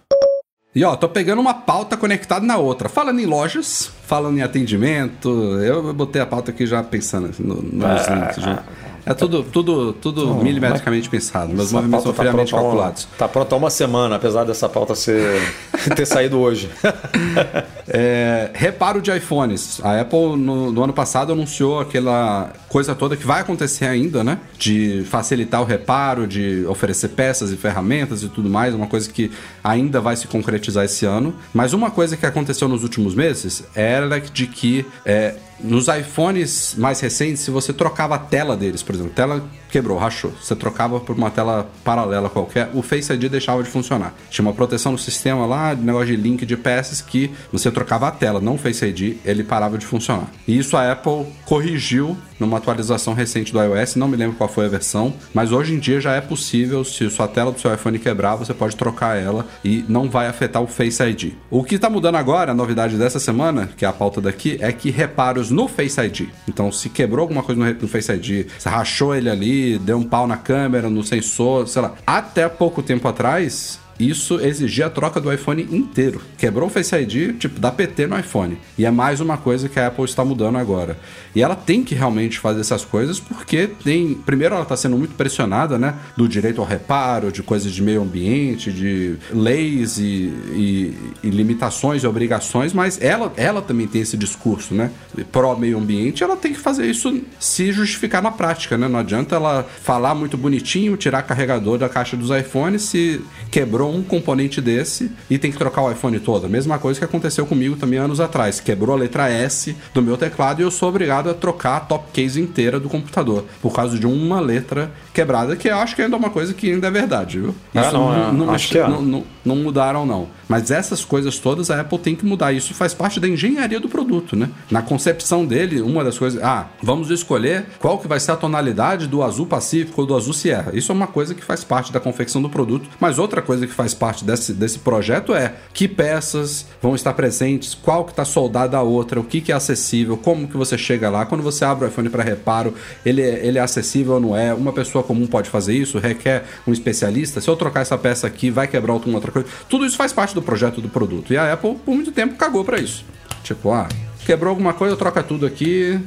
E ó, tô pegando uma pauta conectada na outra. Falando em lojas, falando em atendimento, eu botei a pauta aqui já pensando no, nos ah, links. Já. É tudo, tudo, tudo milimetricamente pensado. Meus movimentos são friamente há uma- calculados. Tá pronto há uma semana, apesar dessa pauta ser ter saído hoje. É, reparo de iPhones. A Apple, no, no ano passado, anunciou aquela coisa toda que vai acontecer ainda, né? De facilitar o reparo, de oferecer peças e ferramentas e tudo mais. Uma coisa que ainda vai se concretizar esse ano. Mas uma coisa que aconteceu nos últimos meses era de que é, nos iPhones mais recentes, se você trocava a tela deles, por exemplo, tela quebrou, rachou, você trocava por uma tela paralela qualquer, o Face ID deixava de funcionar. Tinha uma proteção no sistema lá, negócio de link de peças que você trocava a tela, não o Face ID, ele parava de funcionar. E isso a Apple corrigiu numa atualização recente do iOS, não me lembro qual foi a versão, mas hoje em dia já é possível, se sua tela do seu iPhone quebrar, você pode trocar ela e não vai afetar o Face ID. O que está mudando agora, a novidade dessa semana, que é a pauta daqui, é que reparos no Face ID. Então, se quebrou alguma coisa no, Face ID, você rachou ele ali, deu um pau na câmera, no sensor, sei lá. Até pouco tempo atrás, isso exigia a troca do iPhone inteiro. Quebrou o Face ID, tipo, dá PT no iPhone. E é mais uma coisa que a Apple está mudando agora. E ela tem que realmente fazer essas coisas porque tem. Primeiro, ela está sendo muito pressionada, né? Do direito ao reparo, de coisas de meio ambiente, de leis e, e- e limitações e obrigações, mas ela, ela também tem esse discurso, né? Pró meio ambiente, ela tem que fazer isso se justificar na prática, né? Não adianta ela falar muito bonitinho, tirar carregador da caixa dos iPhones se quebrou um componente desse e tem que trocar o iPhone todo. Mesma coisa que aconteceu comigo também anos atrás. Quebrou a letra S do meu teclado e eu sou obrigado a trocar a top case inteira do computador por causa de uma letra quebrada, que eu acho que ainda é uma coisa que ainda é verdade, viu? Ah, não, é. Acho que é. não, não- mudaram, não. Mas essas coisas todas a Apple tem que mudar. Isso faz parte da engenharia do produto, né? Na concepção dele, uma das coisas. Ah, vamos escolher qual que vai ser a tonalidade do azul Pacífico ou do azul Sierra. Isso é uma coisa que faz parte da confecção do produto. Mas outra coisa que faz parte desse, desse projeto é que peças vão estar presentes, qual que está soldada a outra, o que, que é acessível, como que você chega lá. Quando você abre o iPhone para reparo, ele, é- ele é acessível ou não é? Uma pessoa comum pode fazer isso? Requer um especialista? Se eu trocar essa peça aqui, vai quebrar alguma outra coisa? Tudo isso faz parte do projeto do produto. E a Apple, por muito tempo, cagou para isso. Tipo, ah, quebrou alguma coisa, troca tudo aqui.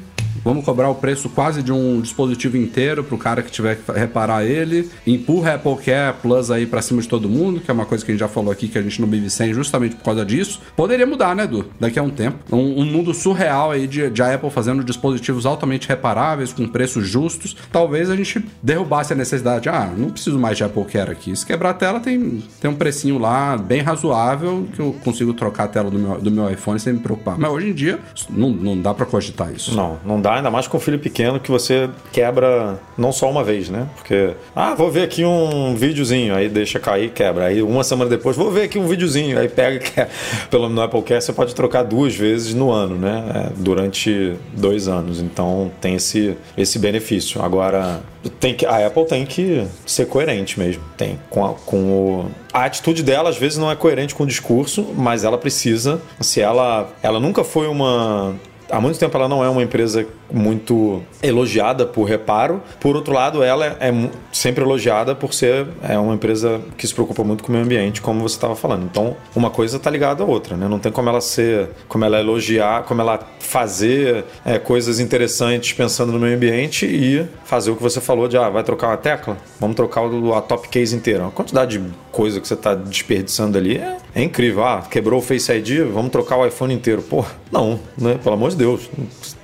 Vamos cobrar o preço quase de um dispositivo inteiro pro cara que tiver que reparar ele. Empurra a Apple Care Plus aí pra cima de todo mundo, que é uma coisa que a gente já falou aqui que a gente não vive sem justamente por causa disso. Poderia mudar, né, Edu? Daqui a um tempo. Um, um mundo surreal aí de, de a Apple fazendo dispositivos altamente reparáveis, com preços justos. Talvez a gente derrubasse a necessidade. Ah, não preciso mais de Apple Care aqui. Se quebrar a tela, tem, tem um precinho lá bem razoável que eu consigo trocar a tela do meu, do meu iPhone sem me preocupar. Mas hoje em dia, não, não dá pra cogitar isso. Não, não dá, ainda mais com filho pequeno que você quebra não só uma vez, né? Porque, ah, vou ver aqui um videozinho, aí deixa cair, quebra. Aí uma semana depois, vou ver aqui um videozinho, aí pega e quebra. Pelo no Apple Care você pode trocar duas vezes no ano, né? É, durante dois anos. Então tem esse, esse benefício. Agora, tem que, a Apple tem que ser coerente mesmo. Tem com, a, com o. A atitude dela às vezes não é coerente com o discurso, mas ela precisa. Se ela, ela nunca foi uma há muito tempo ela não é uma empresa muito elogiada por reparo. Por outro lado, ela é sempre elogiada por ser é uma empresa que se preocupa muito com o meio ambiente, como você estava falando. Então, uma coisa está ligada à outra, né? Não tem como ela ser, como ela elogiar, como ela fazer é, coisas interessantes pensando no meio ambiente e fazer o que você falou de ah, vai trocar uma tecla, vamos trocar a top case inteira. A quantidade de coisa que você está desperdiçando ali é, é incrível. Ah, quebrou o Face ID, vamos trocar o iPhone inteiro. Pô, não, né? Pelo amor de Deus.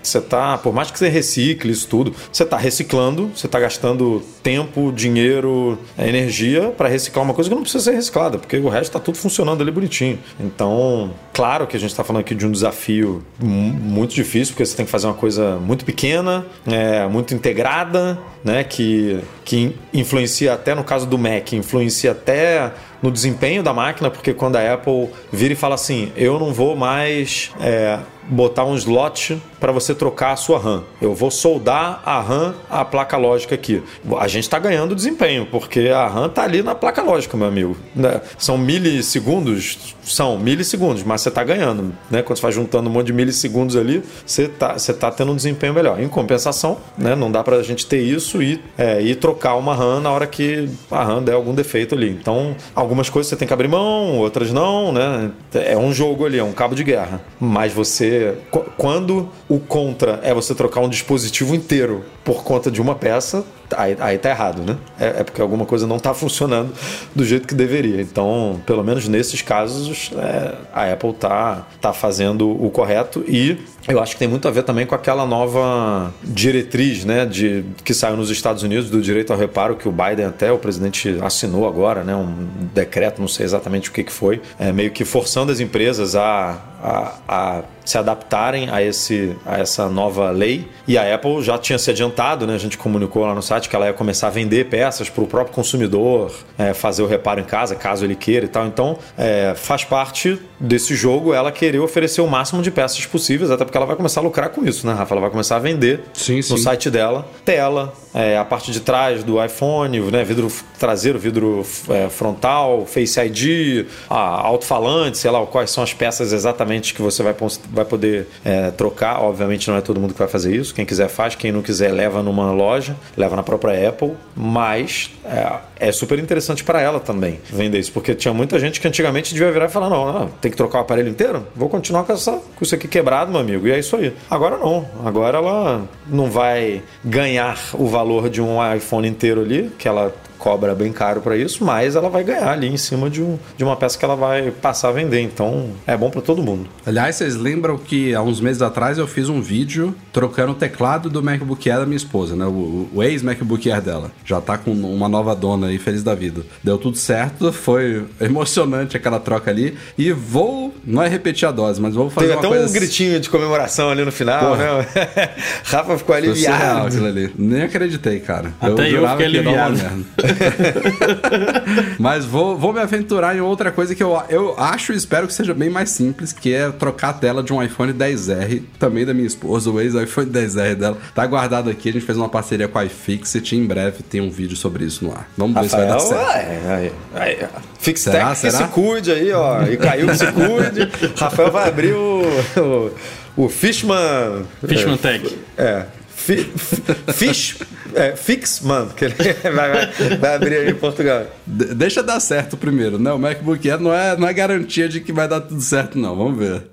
Você tá, por mais que você recicle isso tudo, você tá reciclando, você tá gastando tempo, dinheiro, energia para reciclar uma coisa que não precisa ser reciclada, porque o resto tá tudo funcionando ali bonitinho. Então, claro que a gente tá falando aqui de um desafio mu- muito difícil, porque você tem que fazer uma coisa muito pequena, é, muito integrada, né, que, que influencia até no caso do Mac, influencia até no desempenho da máquina, porque quando a Apple vira e fala assim, eu não vou mais é, botar um slot para você trocar a sua RAM. Eu vou soldar a RAM à placa lógica aqui. A gente está ganhando desempenho, porque a RAM está ali na placa lógica, meu amigo. Né? São milissegundos? São milissegundos, mas você está ganhando. Né? Quando você vai juntando um monte de milissegundos ali, você está você tá tendo um desempenho melhor. Em compensação, né? não dá para a gente ter isso e, é, e trocar uma RAM na hora que a RAM der algum defeito ali. Então, algumas coisas você tem que abrir mão, outras não, né? É um jogo ali, é um cabo de guerra. Mas você. Quando o contra é você trocar um dispositivo inteiro por conta de uma peça, aí, aí tá errado, né? É, é, porque alguma coisa não tá funcionando do jeito que deveria. Então, pelo menos nesses casos, é, a Apple tá, tá fazendo o correto e eu acho que tem muito a ver também com aquela nova diretriz, né, de que saiu nos Estados Unidos do direito ao reparo que o Biden até o presidente assinou agora, né, um decreto, não sei exatamente o que que foi, é, meio que forçando as empresas a, a, a se adaptarem a, esse, a essa nova lei. E a Apple já tinha se adiantado, né? A gente comunicou lá no site que ela ia começar a vender peças para o próprio consumidor, é, fazer o reparo em casa, caso ele queira e tal. Então, é, faz parte desse jogo ela querer oferecer o máximo de peças possíveis, até porque ela vai começar a lucrar com isso, né, Rafa? Ela vai começar a vender sim, no sim. site dela tela, é, a parte de trás do iPhone, né, vidro traseiro, vidro é, frontal, Face ID, alto-falante, sei lá quais são as peças exatamente que você vai, vai poder é, trocar. Obviamente não é todo mundo que vai fazer isso. Quem quiser faz, quem não quiser leva numa loja, leva na própria Apple. Mas é, super interessante para ela também vender isso, porque tinha muita gente que antigamente devia virar e falar: não, não, tem que trocar o aparelho inteiro? Vou continuar com, essa, com isso aqui quebrado, meu amigo. E é isso aí. Agora não. Agora ela não vai ganhar o valor de um iPhone inteiro ali, que ela cobra bem caro para isso, mas ela vai ganhar ali em cima de, um, de uma peça que ela vai passar a vender. Então é bom para todo mundo. Aliás, vocês lembram que há uns meses atrás eu fiz um vídeo trocando o teclado do MacBook Air da minha esposa, né? O, o ex-MacBook Air dela. Já tá com uma nova dona aí, feliz da vida. Deu tudo certo, foi emocionante aquela troca ali. E vou, não é repetir a dose, mas vou fazer Teve uma até coisa... um gritinho de comemoração ali no final, né? Rafa ficou aliviado. Ali. Nem acreditei, cara. Até eu, eu fiquei aliviado. Mas vou, vou me aventurar em outra coisa que eu, eu acho e espero que seja bem mais simples, que é trocar a tela de um iPhone 10R, também da minha esposa, o ex-iPhone 10R dela. Tá guardado aqui, a gente fez uma parceria com a iFixit e em breve tem um vídeo sobre isso no ar. Vamos ver Rafael, se vai dar certo. É, é, é. Fixtech que se cuide aí, ó. E caiu que se cuide. Rafael vai abrir o, o, o Fishman... Fishman Tech. É. Fish, é, Fixman, que ele vai, vai, vai, abrir aí em Portugal. De, deixa dar certo primeiro, né? O MacBook Air não é, não é garantia de que vai dar tudo certo, não. Vamos ver.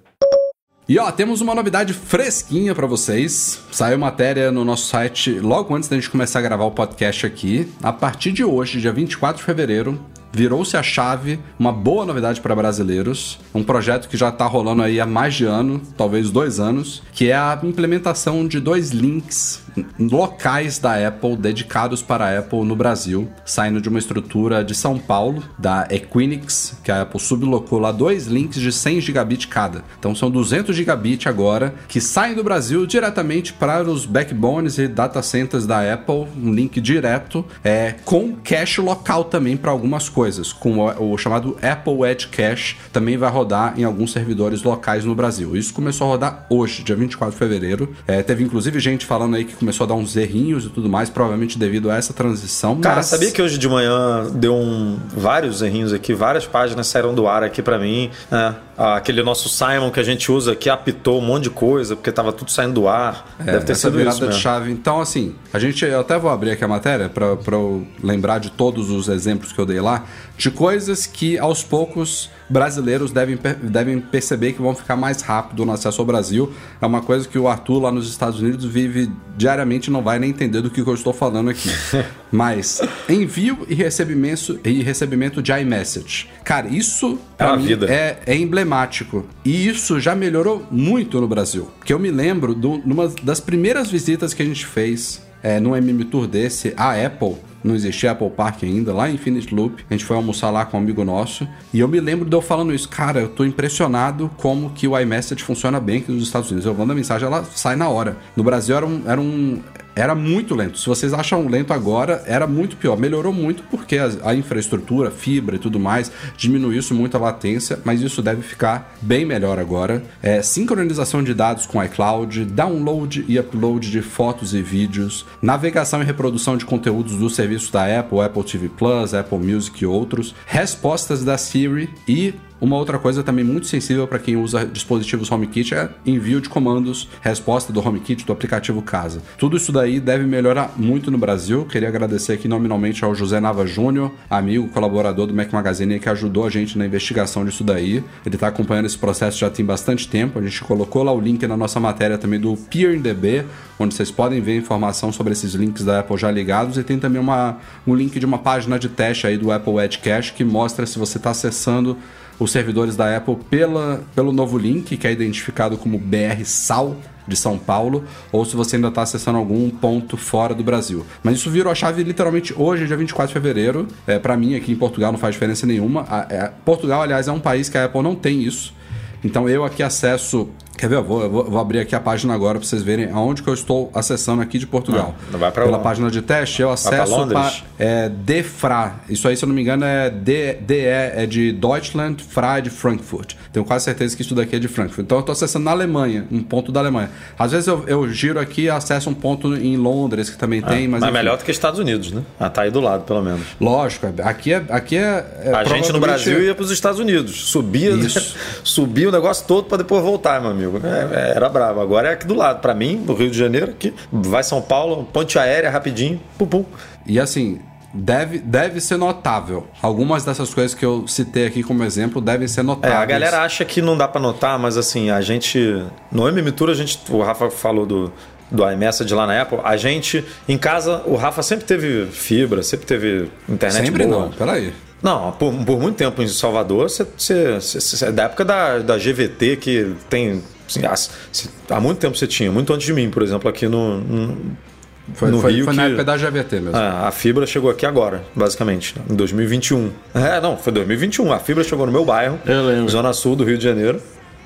E ó, temos uma novidade fresquinha para vocês. Saiu matéria no nosso site logo antes da gente começar a gravar o podcast aqui. A partir de hoje, dia 24 de fevereiro, virou-se a chave, uma boa novidade para brasileiros, um projeto que já está rolando aí há mais de ano, talvez dois anos, que é a implementação de dois links locais da Apple dedicados para a Apple no Brasil, saindo de uma estrutura de São Paulo, da Equinix, que a Apple sublocou lá dois links de 100 gigabit cada. Então são 200 gigabit agora que saem do Brasil diretamente para os backbones e data centers da Apple, um link direto, é, com cache local também para algumas coisas, com o, o chamado Apple Edge Cache, também vai rodar em alguns servidores locais no Brasil. Isso começou a rodar hoje, dia 24 de fevereiro. É, teve inclusive gente falando aí que começou a dar uns errinhos e tudo mais, provavelmente devido a essa transição. Cara, mas... sabia que hoje de manhã deu um, vários errinhos aqui, várias páginas saíram do ar aqui para mim. É, aquele nosso Simon que a gente usa aqui apitou um monte de coisa, porque tava tudo saindo do ar. É, Deve ter sido virada isso. Mesmo. de chave. Então, assim, a gente. Eu até vou abrir aqui a matéria para eu lembrar de todos os exemplos que eu dei lá, de coisas que aos poucos brasileiros devem, devem perceber que vão ficar mais rápido no acesso ao Brasil. É uma coisa que o Arthur lá nos Estados Unidos vive diariamente, não vai nem entender do que eu estou falando aqui. Mas envio e recebimento, e recebimento de iMessage. Cara, isso é, mim, vida. É, é, emblemático. E isso já melhorou muito no Brasil. Porque eu me lembro de uma das primeiras visitas que a gente fez é, num MM Tour desse, a Apple, não existia Apple Park ainda, lá em Infinite Loop. A gente foi almoçar lá com um amigo nosso. E eu me lembro de eu falando isso. Cara, eu tô impressionado como que o iMessage funciona bem aqui nos Estados Unidos. Eu mando a mensagem, ela sai na hora. No Brasil era um, era um era muito lento. Se vocês acham lento agora, era muito pior. Melhorou muito porque a, a, infraestrutura, fibra e tudo mais, diminuiu isso muito a latência, mas isso deve ficar bem melhor agora. É, sincronização de dados com iCloud, download e upload de fotos e vídeos, navegação e reprodução de conteúdos dos serviços da Apple, Apple TV Plus, Apple Music e outros, respostas da Siri e Uma outra coisa também muito sensível para quem usa dispositivos HomeKit é envio de comandos, resposta do HomeKit, do aplicativo Casa. Tudo isso daí deve melhorar muito no Brasil. Queria agradecer aqui nominalmente ao José Nava Júnior, amigo, colaborador do Mac Magazine, que ajudou a gente na investigação disso daí. Ele está acompanhando esse processo já tem bastante tempo. A gente colocou lá o link na nossa matéria também do PeerDB, onde vocês podem ver informação sobre esses links da Apple já ligados e tem também uma, um link de uma página de teste aí do Apple Edge Cache que mostra se você está acessando os servidores da Apple pela, pelo novo link, que é identificado como BR Sal de São Paulo, ou se você ainda está acessando algum ponto fora do Brasil. Mas isso virou a chave literalmente hoje, dia 24 de fevereiro. É, para mim, aqui em Portugal não faz diferença nenhuma. A, é, Portugal, aliás, é um país que a Apple não tem isso. Então eu aqui acesso Quer ver? Eu vou, eu vou, abrir aqui a página agora para vocês verem aonde que eu estou acessando aqui de Portugal. Não, não vai pra Pela lá. página de teste, eu acesso para é, Defra. Isso aí, se eu não me engano, é DE, é de Deutschland, Fra é de Frankfurt. Tenho quase certeza que isso daqui é de Frankfurt. Então eu estou acessando na Alemanha, um ponto da Alemanha. Às vezes eu, eu giro aqui e acesso um ponto em Londres, que também tem, mas. Mas melhor do que Estados Unidos, né? Ah, tá aí do lado, pelo menos. Lógico, aqui é. Aqui é, é a gente no Brasil ia para os Estados Unidos. Subia, subia o negócio todo para depois voltar, meu amigo. É, era bravo. Agora é aqui do lado. Para mim, do Rio de Janeiro, aqui, vai São Paulo, ponte aérea, rapidinho, pum, pum. E assim, deve, deve ser notável. Algumas dessas coisas que eu citei aqui como exemplo devem ser É, notáveis. a galera acha que não dá para notar, mas assim, a gente. No MM Tour, a gente. O Rafa falou do. Do iMessage lá na Apple, a gente em casa, o Rafa sempre teve fibra, sempre teve internet Sempre boa. não, peraí. Não, por, por muito tempo em Salvador, você, você, você- você- da época da, da GVT, que tem. Assim, há, há muito tempo você tinha, muito antes de mim, por exemplo, aqui no. no Foi, no foi, Rio foi na que- época da GVT mesmo. Ah, a fibra chegou aqui agora, basicamente, em 2021. É, não, foi 2021. A fibra chegou no meu bairro, Eu lembro. Zona Sul do Rio de Janeiro,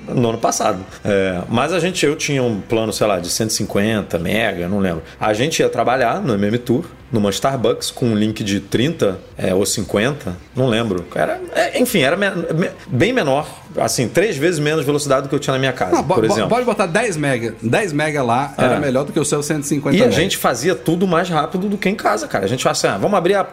no ano passado. É, mas a gente, eu tinha um plano, sei lá, de 150 mega, não lembro. A gente ia trabalhar no MM Tour, numa Starbucks, com um link de 30 é, ou 50, não lembro. Era, é, enfim, era me- me- bem menor, assim, três vezes menos velocidade do que eu tinha na minha casa, Não, por exemplo. pode botar 10 mega. 10 mega lá era É. melhor do que o seu 150 E a mega. gente fazia tudo mais rápido do que em casa, cara. A gente assim, ah, vamos abrir a,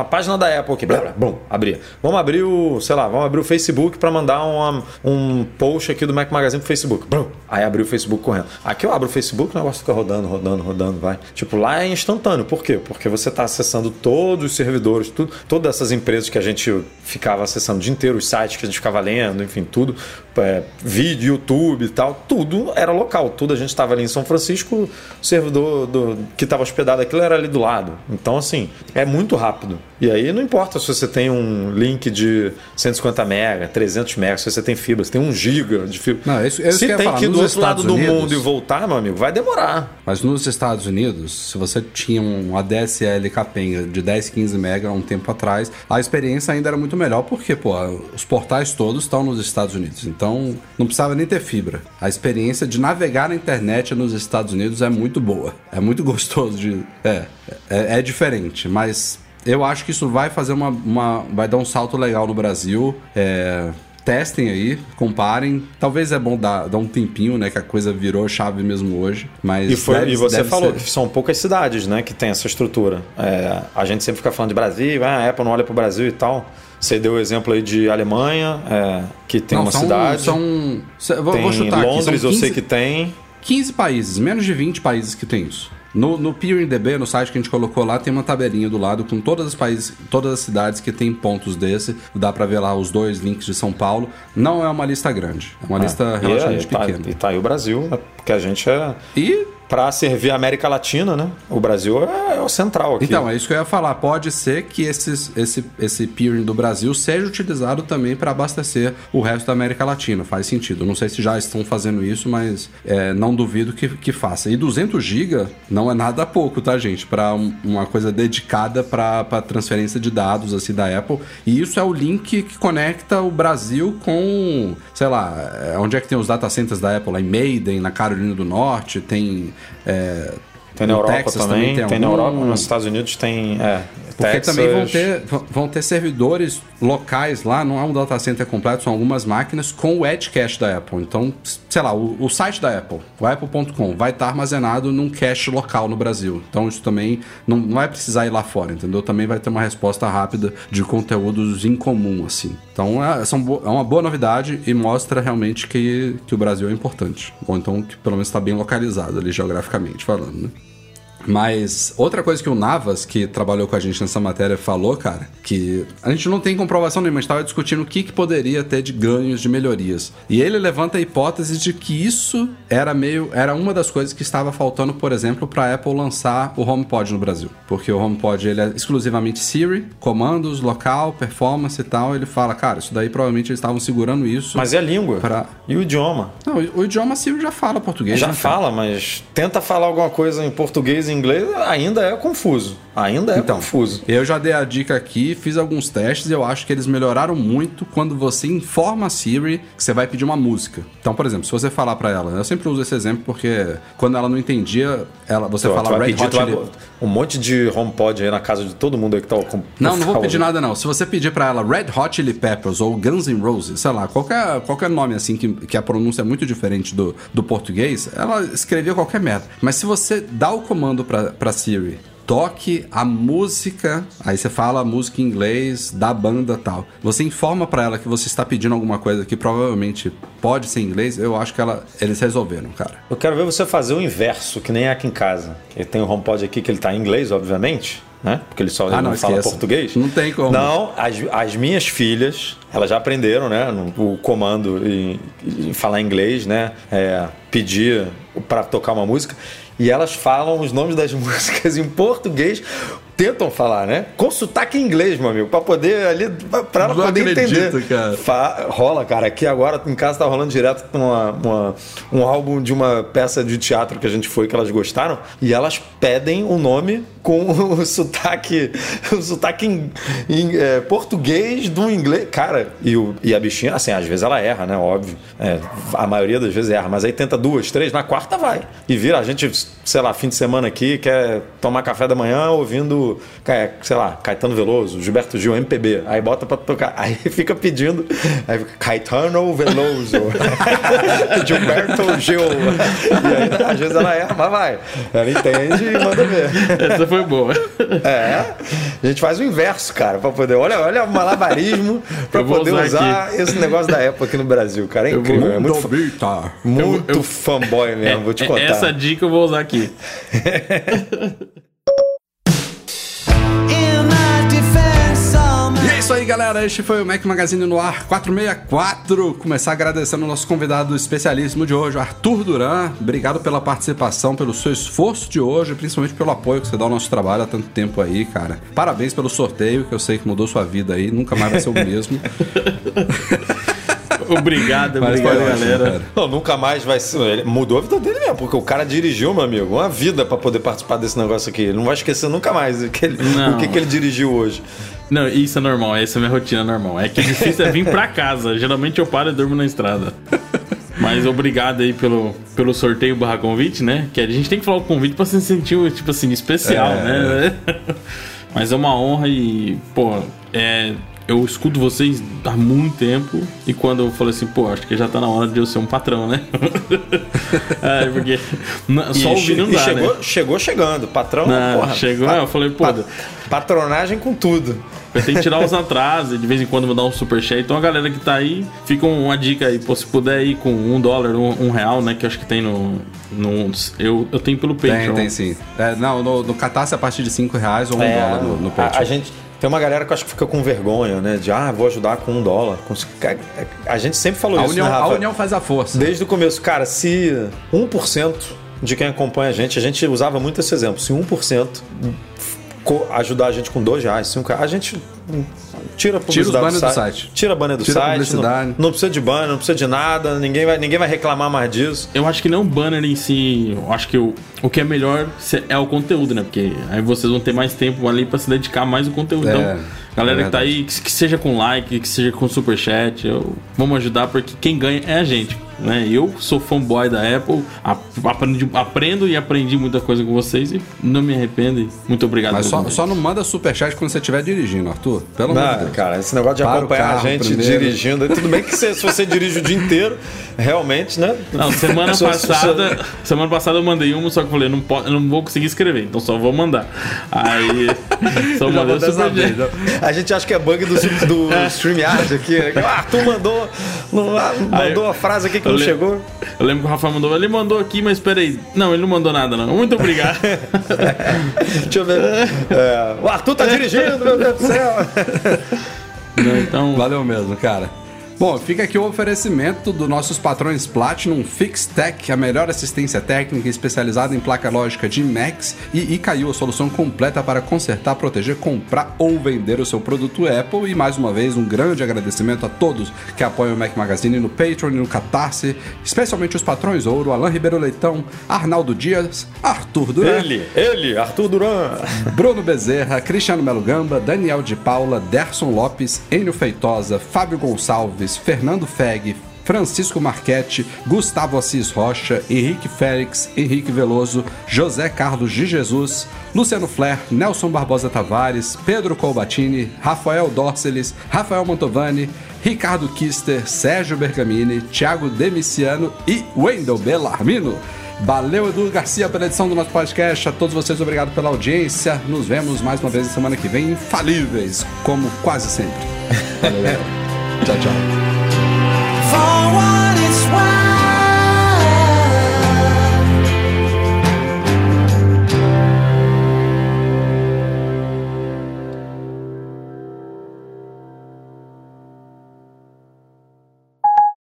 a página da Apple aqui, blá, blá, bom, abrir. Vamos abrir o, sei lá, vamos abrir o Facebook para mandar uma- um post aqui do Mac Magazine pro Facebook. Blum. Aí abriu o Facebook correndo. Aqui eu abro o Facebook, o negócio fica rodando, rodando, rodando, vai. Tipo, lá é instantâneo. Por quê? Porque você tá acessando todos os servidores, tudo, todas essas empresas que a gente ficava acessando o dia inteiro, os sites que a gente ficava lendo, enfim, tudo, é, vídeo, YouTube e tal, tudo era local. Tudo a gente estava ali em São Francisco, o servidor do, que estava hospedado aquilo era ali do lado. Então, assim, é muito rápido. E aí não importa se você tem um link de 150 mega, 300 mega, se você tem fibra, se tem 1 giga de fibra. Não, isso- isso se que tem que ir do outro lado Estados do Unidos- mundo e voltar, meu amigo, vai demorar. Mas nos Estados Unidos, se você tinha um ADSL capenga de 10, 15 mega há um tempo atrás, a experiência ainda era muito melhor, porque, pô, os portais todos estão nos Estados Unidos. Então, não precisava nem ter fibra. A experiência de navegar na internet nos Estados Unidos é muito boa. É muito gostoso de. É, é, é diferente, mas eu acho que isso vai fazer uma. uma- vai dar um salto legal no Brasil. É, testem aí, comparem. Talvez é bom dar, dar um tempinho, né? Que a coisa virou chave mesmo hoje. Mas E, foi, deve- e você falou ser. que são poucas cidades né, que tem essa estrutura. É, a gente sempre fica falando de Brasil, ah, a Apple não olha para o Brasil e tal. Você deu o exemplo aí de Alemanha, é, que tem Não, uma são, cidade. São, vou, tem vou chutar Londres, aqui. São eu 15, sei que tem. 15 países, menos de 20 países que tem isso. No, no PeerDB, no site que a gente colocou lá, tem uma tabelinha do lado com todas as países, todas as cidades que tem pontos desse. Dá pra ver lá os dois links de São Paulo. Não é uma lista grande, é uma lista E, é, relativamente e, tá, pequena. e tá aí o Brasil, porque a gente é. E Para servir a América Latina, né? O Brasil é, é o central aqui. Então, é isso que eu ia falar. Pode ser que esses, esse, esse peering do Brasil seja utilizado também para abastecer o resto da América Latina. Faz sentido. Não sei se já estão fazendo isso, mas é, não duvido que, que faça. E 200 GB não é nada pouco, tá, gente? Para uma coisa dedicada para transferência de dados assim da Apple. E isso é o link que conecta o Brasil com, sei lá, é, onde é que tem os data centers da Apple? Lá em Maiden, na Carolina do Norte, tem. É, Tem na Europa Texas também, tem, na algum. Europa, nos Estados Unidos tem, é, Porque Texas. também vão ter, vão ter servidores locais lá, não é um data center completo, são algumas máquinas com o Edge Cache da Apple. Então, sei lá, o, o site da Apple, o apple.com, vai estar armazenado num cache local no Brasil. Então, isso também não, não vai precisar ir lá fora, entendeu? Também vai ter uma resposta rápida de conteúdos em comum, assim. Então, é, são é uma boa novidade e mostra realmente que, que o Brasil é importante. Ou então que pelo menos está bem localizado ali geograficamente falando, né? Mas outra coisa que o Navas, que trabalhou com a gente nessa matéria, falou, cara, que a gente não tem comprovação nenhuma, a gente estava discutindo o que, que poderia ter de ganhos, de melhorias. E ele levanta a hipótese de que isso era meio. era uma das coisas que estava faltando, por exemplo, para a Apple lançar o HomePod no Brasil. Porque o HomePod ele é exclusivamente Siri, comandos, local, performance e tal. Ele fala, cara, isso daí provavelmente eles estavam segurando isso. Mas e a língua? Pra- E o idioma? Não, o, idioma Siri já fala português. Já né, fala, mas tenta falar alguma coisa em português e inglês, ainda é confuso. Ainda é Então, confuso. Eu já dei a dica aqui, fiz alguns testes e eu acho que eles melhoraram muito quando você informa a Siri que você vai pedir uma música. Então, por exemplo, se você falar pra ela, eu sempre uso esse exemplo porque quando ela não entendia, ela, você tu fala Red pedir, Hot Chili... um monte de HomePod aí na casa de todo mundo aí que tá com. Não, não vou pedir nada não. Se você pedir pra ela Red Hot Chili Peppers ou Guns N' Roses, sei lá, qualquer, qualquer nome assim que, que a pronúncia é muito diferente do, do português, ela escrevia qualquer merda. Mas se você dá o comando pra, pra Siri, toque a música, aí você fala a música em inglês da banda tal. Você informa pra ela que você está pedindo alguma coisa que provavelmente pode ser em inglês, eu acho que ela, eles resolveram, cara. Eu quero ver você fazer o inverso, que nem é aqui em casa. Que tem o HomePod aqui que ele tá em inglês, obviamente, né? Porque ele só Ah, não, não, fala português. Não tem como. Não, as, as minhas filhas, elas já aprenderam, né? O comando em, em falar inglês, né? É, pedir para tocar uma música. E elas falam os nomes das músicas em português. Tentam falar, né? Com sotaque em inglês, meu amigo, pra poder ali, pra ela Não poder acredito, entender. cara. Fa- rola, cara. Aqui agora em casa tá rolando direto uma, uma- um álbum de uma peça de teatro que a gente foi que elas gostaram e elas pedem o nome com o sotaque, o sotaque em, em, é, português do inglês. Cara, e, o, e a bichinha, assim, às vezes ela erra, né? Óbvio. É, a maioria das vezes erra, mas aí tenta duas, três, na quarta vai. E vira, a gente, sei lá, fim de semana aqui, quer tomar café da manhã ouvindo, é, sei lá, Caetano Veloso, Gilberto Gil, MPB. Aí bota pra tocar. Aí fica pedindo, aí fica Caetano Veloso, Gilberto Gil. E aí, às vezes ela erra, mas vai. Ela entende e manda ver. Essa foi boa. É, a gente faz o inverso, cara, pra poder. Olha, olha o malabarismo pra Eu poder usar usar esse negócio da Apple aqui no Brasil, cara. É Eu vou- incrível. É muito, fa- muito eu- fanboy mesmo, vou te É- contar. Essa dica eu vou usar aqui. isso aí, galera. Este foi o Mac Magazine no ar 464. Começar agradecendo o nosso convidado especialíssimo de hoje, Arthur Duran. Obrigado pela participação, pelo seu esforço de hoje, principalmente pelo apoio que você dá ao nosso trabalho há tanto tempo aí, cara. Parabéns pelo sorteio, que eu sei que mudou sua vida aí. Nunca mais vai ser o mesmo. Obrigado, Mas obrigado, ótimo, galera. cara. Não, nunca mais vai ser. Ele mudou a vida dele mesmo, porque o cara dirigiu, meu amigo, uma vida pra poder participar desse negócio aqui. Ele não vai esquecer nunca mais o que ele, o que, que ele dirigiu hoje. Não, isso é normal, essa é a minha rotina normal. É que o difícil é vir pra casa. Geralmente eu paro e durmo na estrada. Mas obrigado aí pelo, pelo sorteio barra convite, né? Que a gente tem que falar o convite pra se sentir, tipo assim, especial, É. né? Mas é uma honra e, pô, é, eu escuto vocês há muito tempo. E quando eu falei assim, pô, acho que já tá na hora de eu ser um patrão, né? é, porque não- só ouvir não dá, chegou, né? chegou chegando. Patrão, Não, porra, chegou, pa- eu falei, pô, pa- patronagem com tudo. Eu tenho que tirar os atrasos, de vez em quando mandar um superchat. Então a galera que tá aí, fica uma dica aí, pô, se puder ir com um dólar, um, um real, né? Que eu acho que tem no. no eu, eu tenho pelo Tem, Patreon. tem sim. É, não, no, no Catarse a partir de 5 reais ou um É, dólar no, no a, Patreon. a gente tem uma galera que eu acho que fica com vergonha, né? De ah, vou ajudar com um dólar. Com- A gente sempre falou A isso, união, né, a Rafa? união faz a força. Desde o começo, cara, se 1% de quem acompanha a gente, a gente usava muito esse exemplo, se 1% co- ajudar a gente com 2 reais, 5 reais, a gente tira a publicidade banners do site. Tira a banner do Tira site. Não, não precisa de banner, não precisa de nada, ninguém vai, ninguém vai reclamar mais disso. Eu acho que não o banner em si. Eu acho que o, o que é melhor é o conteúdo, né? Porque aí vocês vão ter mais tempo ali pra se dedicar mais ao conteúdo. É, então, galera é que tá aí, que, que seja com like, que seja com superchat, eu, vamos ajudar, porque quem ganha é a gente. Né? Eu sou fanboy da Apple, ap- aprendi, aprendo e aprendi muita coisa com vocês e não me arrependo. Muito obrigado. Mas só, só não manda superchat quando você estiver dirigindo, Arthur. Pelo amor de Deus. cara, esse negócio de Para acompanhar a gente primeiro. dirigindo, tudo bem que você- se você dirige o dia inteiro, realmente, né? Não, semana Se- se- passada, semana passada eu mandei uma, só que eu falei, não, po- eu não vou conseguir escrever, então só vou mandar. Aí, só mandei o superchat. A gente acha que é bug do, do StreamYard aqui. né? O Arthur mandou, não- mandou uma frase aqui que não le- chegou. Eu lembro que o Rafael mandou, ele mandou aqui, mas peraí. Não, ele não mandou nada, não. Muito obrigado. Deixa eu ver. É, o Arthur tá dirigindo, meu Deus do céu. Não, então, Valeu mesmo, cara. Bom, fica aqui o oferecimento dos nossos patrões Platinum FixTech, a melhor assistência técnica especializada em placa lógica de Macs e ICAIU, a solução completa para consertar, proteger, comprar ou vender o seu produto Apple. E mais uma vez, um grande agradecimento a todos que apoiam o Mac Magazine no Patreon e no Catarse, especialmente os patrões Ouro, Alain Ribeiro Leitão, Arnaldo Dias, Arthur Duran, Ele, ele, Arthur Duran. Bruno Bezerra, Cristiano Melo Gamba, Daniel de Paula, Derson Lopes, Enio Feitosa, Fábio Gonçalves, Fernando Feg, Francisco Marchetti, Gustavo Assis Rocha, Henrique Félix, Henrique Veloso, José Carlos de Jesus, Luciano Flair, Nelson Barbosa Tavares, Pedro Colbatini, Rafael Dorceles, Rafael Mantovani, Ricardo Kister, Sérgio Bergamini, Thiago Demiciano e Wendel Bellarmino. Valeu, Edu Garcia, pela edição do nosso podcast. A todos vocês, obrigado pela audiência. Nos vemos mais uma vez na semana que vem, infalíveis, como quase sempre. Valeu, Ciao, ciao.